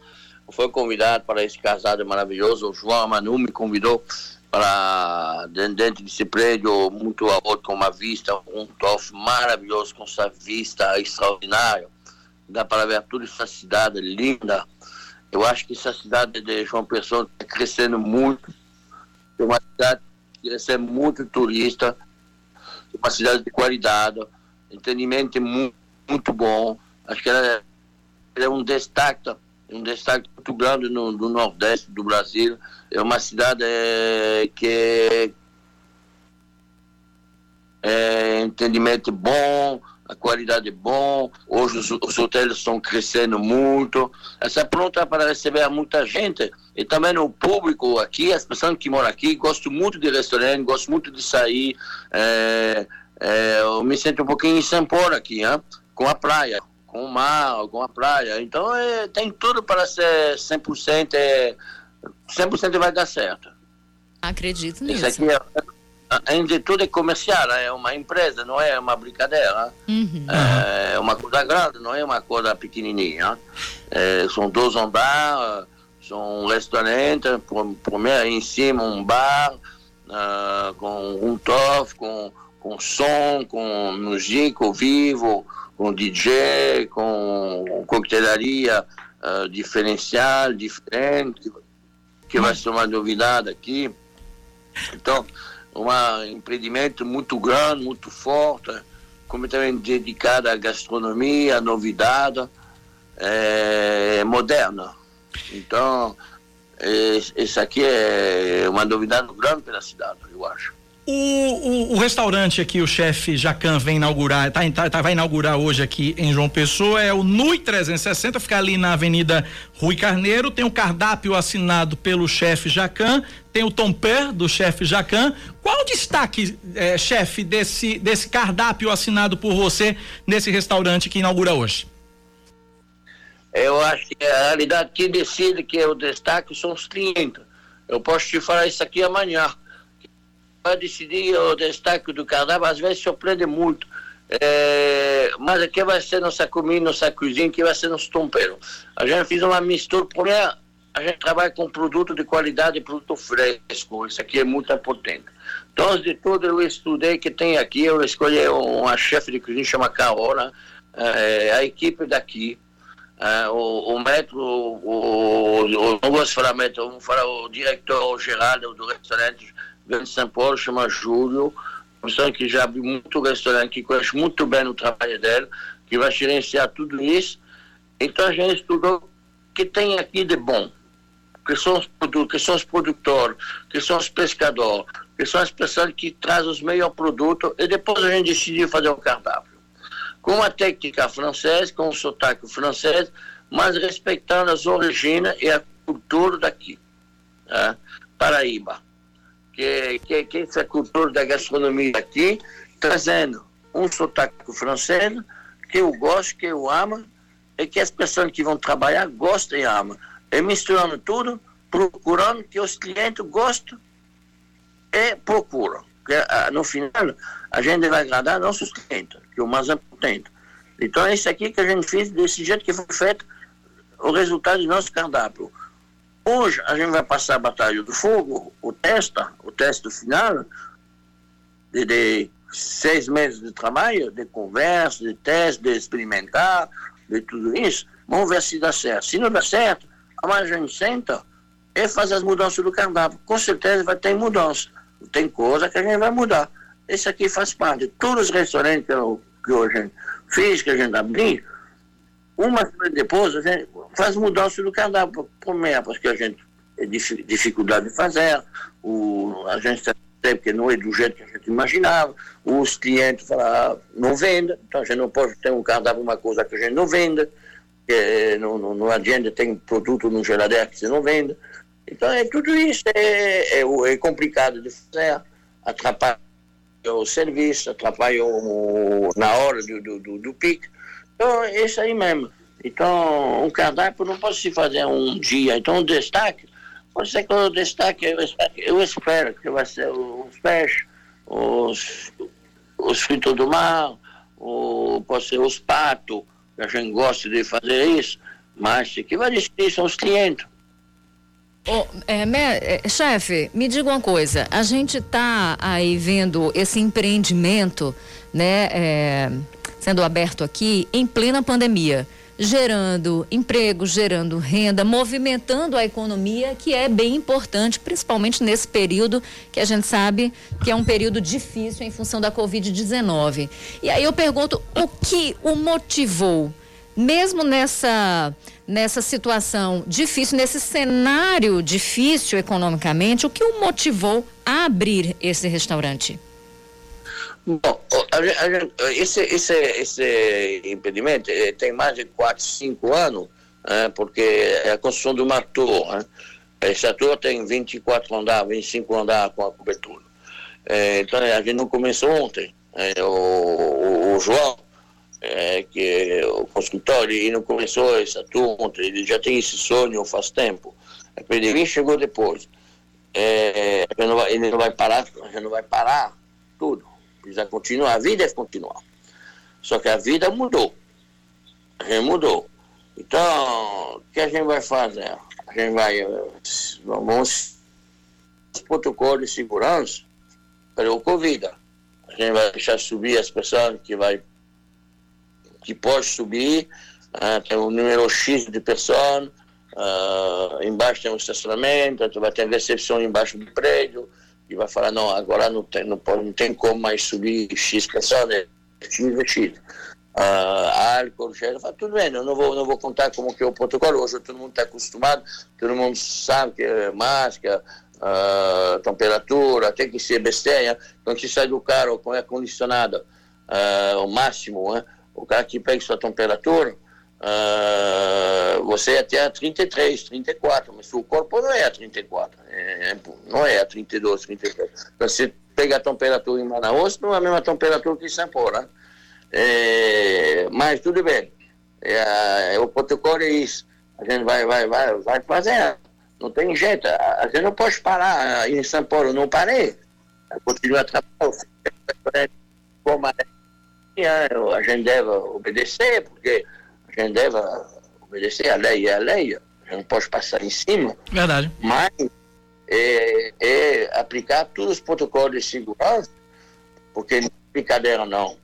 eu fui convidado para esse casado maravilhoso. O João Manu me convidou para dentro, dentro desse prédio muito alto, com uma vista, um tof maravilhoso, com essa vista extraordinária. Dá para ver toda essa cidade linda. Eu acho que essa cidade de João Pessoa está crescendo muito. É uma cidade que recebe muito turista, é uma cidade de qualidade, entendimento é mu- muito bom. Acho que ela é, ela é um destaque, um destaque muito grande no, no Nordeste do Brasil. É uma cidade eh, que é entendimento bom, a qualidade é bom. Hoje os, os hotéis estão crescendo muito. Essa pronta para receber muita gente. E também o público aqui, as pessoas que moram aqui, gostam muito de restaurante, gostam muito de sair. É, é, eu me sinto um pouquinho em Sempor aqui, hein? com a praia, com o mar, com a praia. Então é, tem tudo para ser 100%, é, 100% vai dar certo. Acredito Isso nisso. aqui é, de tudo é comercial, é uma empresa, não é uma brincadeira. Uhum. É uma coisa grande, não é uma coisa pequenininha. É, são dois andares, são um restaurante, por- primeiro em cima um bar, ah, com um tof, com, com som, com música ao vivo, com DJ, com coquetelaria uh, diferencial, diferente, que vai ser uma novidade aqui. Então, um empreendimento muito grande, muito forte, completamente dedicado à gastronomia, à novidade, é, moderna. Então, isso aqui é uma novidade grande pela cidade, eu acho. O, o, o, restaurante aqui, o chefe Jacan vem inaugurar, tá, tá, tá, vai inaugurar hoje aqui em João Pessoa, é o NUI 360, fica ali na Avenida Rui Carneiro, tem o um cardápio assinado pelo chefe Jacan, tem o tomper do chefe Jacan. Qual o destaque, é, chefe, desse, desse cardápio assinado por você nesse restaurante que inaugura hoje? Eu acho que a realidade que decide que é o destaque são os clientes. Eu posso te falar isso aqui amanhã vai decidir o destaque do cardápio, às vezes surpreende muito. É, mas aqui vai ser nossa comida, nossa cozinha, que vai ser nosso tompeiro. A gente fez uma mistura, primeiro, a gente trabalha com produto de qualidade, produto fresco, isso aqui é muito importante. Então, de tudo, eu estudei que tem aqui, eu escolhi uma chefe de cozinha, chama Carola, é, a equipe daqui, é, o, o metro, o, o, o, não vou falar metro, vamos falar o diretor geral do restaurante, de São Paulo, chama Júlio, uma pessoa que já abriu muito restaurante, que conhece muito bem o trabalho dele, que vai gerenciar tudo isso. Então a gente estudou o que tem aqui de bom, que são os que são os produtores, que são os pescadores, que são as pessoas que trazem os melhores produtos, e depois a gente decidiu fazer o cardápio. Com a técnica francesa, com o sotaque francês, mas respeitando as origens e a cultura daqui. Né? Paraíba que, que, que essa cultura da gastronomia aqui, trazendo um sotaque francês que eu gosto, que eu amo, e que as pessoas que vão trabalhar gostam e amam. E misturando tudo, procurando que os clientes gostem e procuram. Porque ah, no final, a gente vai agradar nossos clientes, que é o mais importante. Então, é isso aqui que a gente fez, desse jeito que foi feito o resultado do nosso cardápio. Hoje a gente vai passar a Batalha do Fogo, o teste, o teste final, de, de, seis meses de trabalho, de conversa, de teste, de experimentar, de tudo isso. Vamos ver se dá certo. Se não dá certo, a gente senta e faz as mudanças do cardápio. Com certeza vai ter mudança. Tem coisa que a gente vai mudar. Esse aqui faz parte. Todos os restaurantes que, eu, que que a gente abriu, uma semana depois, a gente faz mudança do cardápio, por porque a gente tem dificuldade de fazer, o, a gente tem porque não é do jeito que a gente imaginava, os clientes falam, não vende, então a gente não pode ter um cardápio uma coisa que a gente não vende, que não, não, não adianta ter produto no geladeira que você não vende. Então é tudo isso, é, é, é complicado de fazer, atrapalha o serviço, atrapalha o, na hora do, do, do pique. Então, é isso aí mesmo. Então, um cardápio não pode se fazer um dia. Então, o destaque, pode ser que o destaque, eu espero que vai ser os peixes, os, os frutos do mar, ou pode ser os patos, que a gente gosta de fazer isso, mas que vai decidir são os clientes. Oh, é, é, chefe, me diga uma coisa. A gente está aí vendo esse empreendimento, né? É sendo aberto aqui em plena pandemia, gerando emprego, gerando renda, movimentando a economia, que é bem importante, principalmente nesse período que a gente sabe que é um período difícil em função da Covid-19. E aí eu pergunto o que o motivou, mesmo nessa nessa situação difícil, nesse cenário difícil economicamente, o que o motivou a abrir esse restaurante? Bom, a, a, esse, esse, esse impedimento eh, tem mais de 4, 5 anos, eh, porque é a construção de uma torre. Essa torre tem 24 andares, 25 andares com a cobertura. Eh, então a gente não começou ontem. O, o, o, João, que é o construtor, ele não começou essa torre ontem, ele já tem esse sonho faz tempo. A PDV chegou depois. É, ele não vai parar, gente não vai parar tudo Precisa continuar, a vida é continuar. Só que a vida mudou. A gente mudou. Então, o que a gente vai fazer? A gente vai. Vamos. Os protocolos de segurança para o Covid. A gente vai deixar subir as pessoas que vai que pode subir ah, tem um número X de pessoas, ah, embaixo tem um estacionamento, vai ter recepção embaixo do prédio, e vai falar, não, agora não tem, não, pode, não tem como mais subir X é X é X. Ah, álcool, gel, falo, tudo bem, eu não vou, não vou contar como que é o protocolo, hoje todo mundo está acostumado, todo mundo sabe que é máscara, ah, temperatura, tem que ser besteira, quando você sai do carro com ar-condicionado, ah, o máximo, né? o cara que pega sua temperatura, ah, você é até a 33, 34, mas o corpo não é a 34, é, é, não é a 32, 33. Então, você pega a temperatura em Manaus, não é a mesma temperatura que em São Paulo, né? É, mas tudo bem, é, o protocolo é isso, a gente vai, vai, vai, vai fazendo, não tem jeito, a, gente não pode parar em São Paulo, não parei, continua trabalhando, a gente deve obedecer, porque a gente deve obedecer a lei é a lei, a gente não pode passar em cima. Verdade. Mas é, é aplicar todos os protocolos de segurança, porque não é brincadeira não.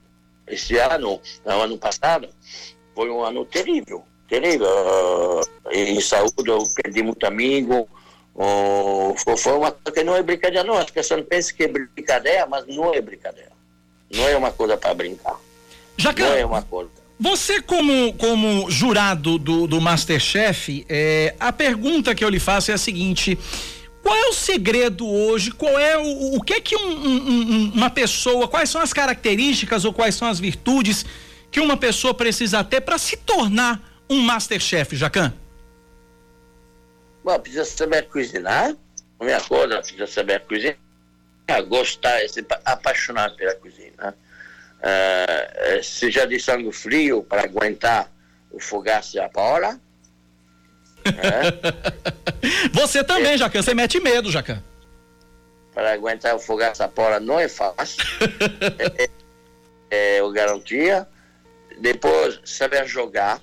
Esse ano, no ano passado, foi um ano terrível, terrível. Uh, em saúde, eu perdi muito amigo. Uh, foi, foi uma coisa que não é brincadeira, não. As pessoas pensam que é brincadeira, mas não é brincadeira. Não é uma coisa para brincar. Jacan, não é uma coisa. Você, como, como jurado do, do Masterchef, é, a pergunta que eu lhe faço é a seguinte: qual é o segredo hoje? Qual é o, o que é que um, um, uma pessoa, quais são as características ou quais são as virtudes que uma pessoa precisa ter para se tornar um Masterchef, Jacan? Bom, precisa saber cozinhar, primeira coisa, precisa saber cozinhar, gostar, ser apaixonado pela cozinha. Uh, seja de sangue frio para aguentar o fogaço da Paula. É. Você também, é. Jacan, você mete medo, Jacan. Para aguentar o fogaço da Paula não é fácil. é, é, é, garantia. Depois, saber jogar.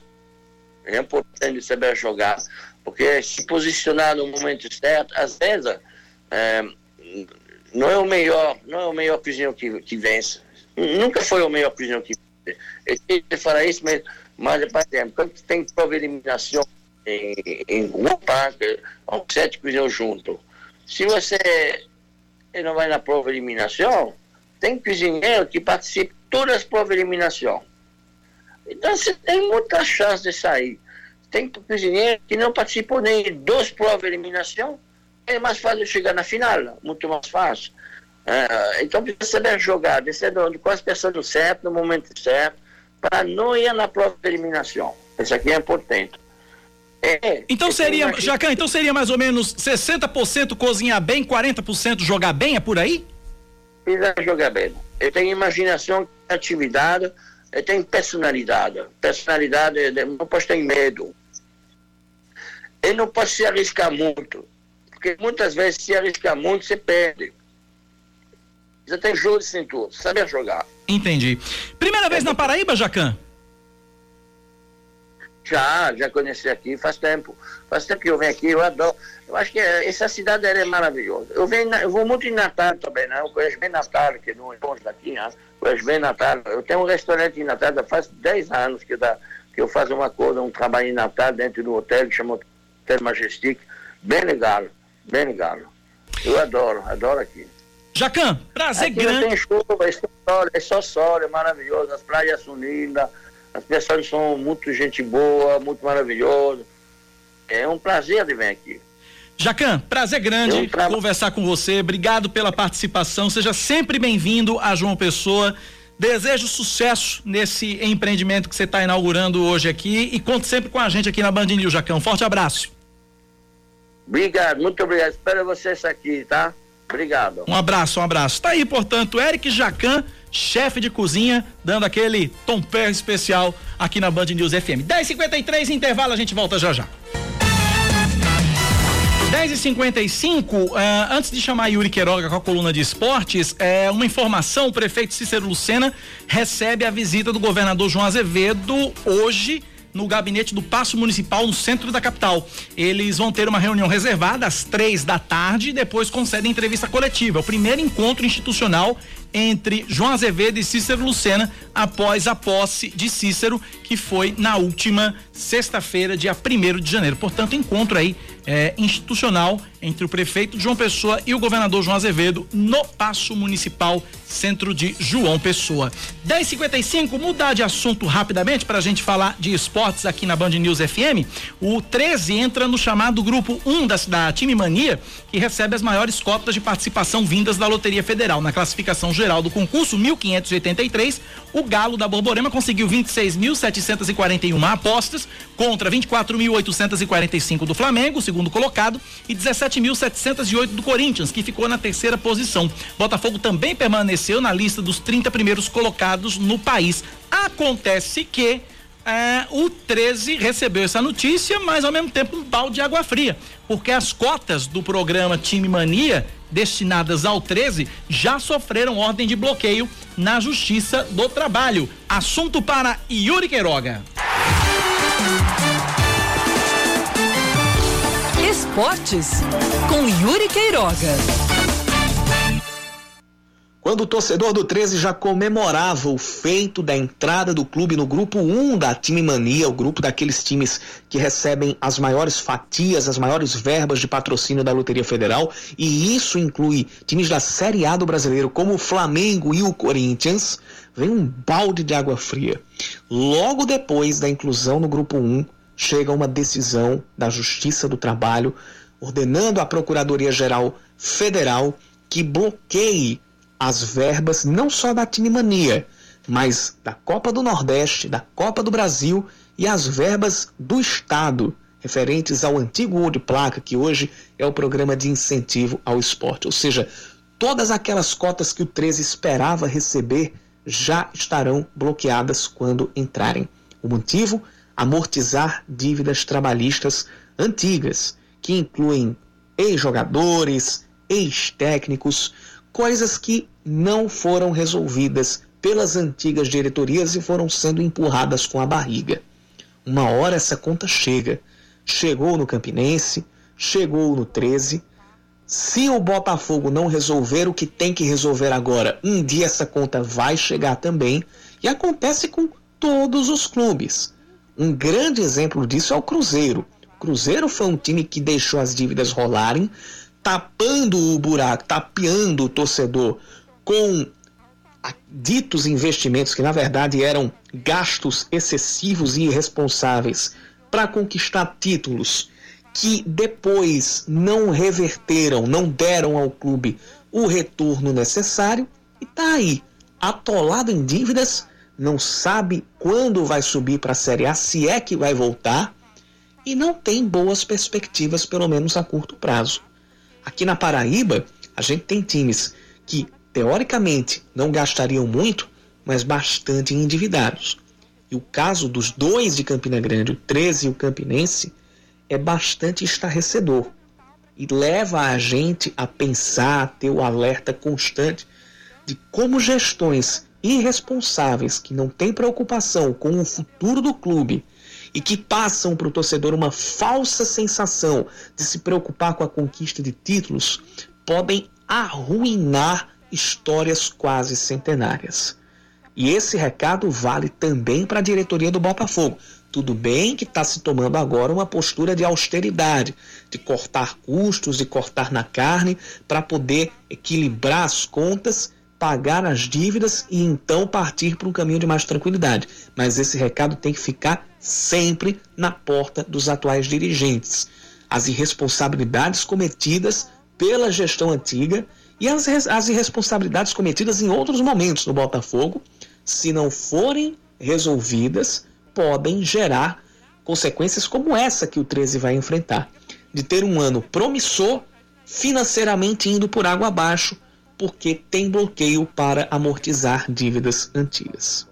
É importante saber jogar, porque se posicionar no momento certo, às vezes, é, não é o melhor, não é o melhor cozinheiro que, que vence nunca foi o melhor prisionero que que falar isso, mas, mas por exemplo, quando tem prova de eliminação em, em parque, com sete prisioneiros juntos, se você não vai na prova de eliminação, tem cozinheiro que participa de todas as provas de eliminação. Então você tem muita chance de sair. Tem cozinheiro que não participou nem de duas provas de eliminação, é mais fácil chegar na final, muito mais fácil. É, então precisa saber jogar, descendo com as pessoas certo, no momento certo, para não ir na prova de eliminação. Isso aqui é importante. É, então seria. Jacan, então seria mais ou menos 60% cozinhar bem, 40% jogar bem, é por aí? Precisa jogar bem. Eu tenho imaginação, atividade, eu tenho personalidade. Personalidade, não posso ter medo. Eu não posso se arriscar muito, porque muitas vezes se arriscar muito, você perde. Já tem jogo de cintura, saber jogar. Entendi. Primeira vez na Paraíba, Jacan? Já, já conheci aqui faz tempo. Faz tempo que eu venho aqui, eu adoro. Eu acho que essa cidade é maravilhosa. Eu, venho, eu vou muito em Natal também, né? Eu conheço bem Natal, que não é longe daqui, né? Conheço bem Natal. Eu tenho um restaurante em Natal, faz 10 anos que, dá, que eu faço uma coisa, um trabalho em Natal dentro do hotel que chama Hotel Majestic. Bem legal, bem legal. Eu adoro, adoro aqui. Jacan, prazer Aqui grande. Não tem chuva, é só sol, é só sol, é maravilhoso. As praias são lindas, as pessoas são muito gente boa, muito maravilhoso. É um prazer de vir aqui. Jacan, prazer grande tra... conversar com você. Obrigado pela participação. Seja sempre bem-vindo a João Pessoa. Desejo sucesso nesse empreendimento que você está inaugurando hoje aqui e conte sempre com a gente aqui na Band News, Jacão. Forte abraço. Obrigado, muito obrigado. Espero vocês aqui, tá? Obrigado. Um abraço, um abraço. Tá aí, portanto, Eric Jacan, chefe de cozinha, dando aquele tom pé especial aqui na Band News FM. 10:53 intervalo, a gente volta já já. 10 e 55 uh, antes de chamar Yuri Queiroga com a coluna de esportes, é, uma informação: o prefeito Cícero Lucena recebe a visita do governador João Azevedo hoje no gabinete do Paço Municipal no centro da capital. Eles vão ter uma reunião reservada às três da tarde e depois concedem entrevista coletiva. O primeiro encontro institucional entre João Azevedo e Cícero Lucena após a posse de Cícero, que foi na última sexta-feira, dia 1 de janeiro. Portanto, encontro aí é, institucional entre o prefeito João Pessoa e o governador João Azevedo no Paço Municipal, centro de João Pessoa. 10:55 mudar de assunto rapidamente para a gente falar de esportes aqui na Band News FM. O 13 entra no chamado grupo 1 um da, da Time Mania, que recebe as maiores cotas de participação vindas da Loteria Federal. Na classificação geral do concurso 1583, o Galo da Borborema conseguiu 26.741 apostas contra 24.845 do Flamengo, segundo colocado, e 17.708 do Corinthians, que ficou na terceira posição. Botafogo também permaneceu na lista dos 30 primeiros colocados no país. Acontece que é, o 13 recebeu essa notícia, mas ao mesmo tempo um balde de água fria, porque as cotas do programa Time Mania destinadas ao 13 já sofreram ordem de bloqueio na Justiça do Trabalho. Assunto para Yuri Queiroga. Esportes com Yuri Queiroga. Quando o torcedor do 13 já comemorava o feito da entrada do clube no grupo 1 da Time Mania, o grupo daqueles times que recebem as maiores fatias, as maiores verbas de patrocínio da Loteria Federal, e isso inclui times da Série A do brasileiro, como o Flamengo e o Corinthians, vem um balde de água fria. Logo depois da inclusão no grupo 1, chega uma decisão da Justiça do Trabalho ordenando à Procuradoria-Geral Federal que bloqueie as verbas não só da Tinimania, mas da Copa do Nordeste, da Copa do Brasil e as verbas do Estado, referentes ao antigo Ouro de Placa, que hoje é o programa de incentivo ao esporte. Ou seja, todas aquelas cotas que o 13 esperava receber já estarão bloqueadas quando entrarem. O motivo? Amortizar dívidas trabalhistas antigas, que incluem ex-jogadores, ex-técnicos, coisas que não foram resolvidas pelas antigas diretorias e foram sendo empurradas com a barriga. Uma hora essa conta chega. Chegou no Campinense, chegou no 13. Se o Botafogo não resolver o que tem que resolver agora, um dia essa conta vai chegar também. E acontece com todos os clubes. Um grande exemplo disso é o Cruzeiro. O Cruzeiro foi um time que deixou as dívidas rolarem, tapando o buraco, tapeando o torcedor com ditos investimentos que na verdade eram gastos excessivos e irresponsáveis para conquistar títulos que depois não reverteram, não deram ao clube o retorno necessário e tá aí, atolado em dívidas, não sabe quando vai subir para a Série A, se é que vai voltar e não tem boas perspectivas, pelo menos a curto prazo. Aqui na Paraíba, a gente tem times que, teoricamente, não gastariam muito, mas bastante endividados. E o caso dos dois de Campina Grande, o 13 e o Campinense, é bastante estarrecedor e leva a gente a pensar, a ter o alerta constante de como gestões irresponsáveis que não têm preocupação com o futuro do clube e que passam para o torcedor uma falsa sensação de se preocupar com a conquista de títulos, podem arruinar histórias quase centenárias. E esse recado vale também para a diretoria do Botafogo. Tudo bem que está se tomando agora uma postura de austeridade, de cortar custos, de cortar na carne, para poder equilibrar as contas pagar as dívidas e então partir para um caminho de mais tranquilidade. Mas esse recado tem que ficar sempre na porta dos atuais dirigentes. As irresponsabilidades cometidas pela gestão antiga e as, as irresponsabilidades cometidas em outros momentos no Botafogo, se não forem resolvidas, podem gerar consequências como essa que o 13 vai enfrentar. De ter um ano promissor, financeiramente indo por água abaixo, porque tem bloqueio para amortizar dívidas antigas.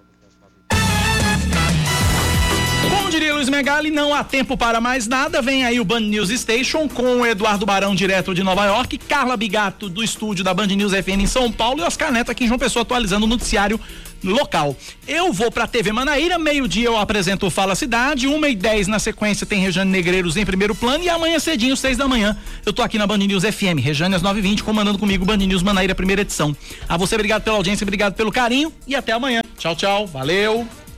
Como diria Luiz Megali, não há tempo para mais nada. Vem aí o Band News Station com o Eduardo Barão, direto de Nova York, Carla Bigato, do estúdio da Band News FM em São Paulo e Oscar Neto aqui em João Pessoa atualizando o noticiário local. Eu vou pra TV Manaíra, meio-dia eu apresento o Fala Cidade, uma e dez na sequência tem Rejane Negreiros em primeiro plano e amanhã cedinho, seis da manhã, eu tô aqui na Band News FM, Rejane às nove e vinte, comandando comigo Band News Manaíra, primeira edição. A você, obrigado pela audiência, obrigado pelo carinho e até amanhã. Tchau, tchau, valeu.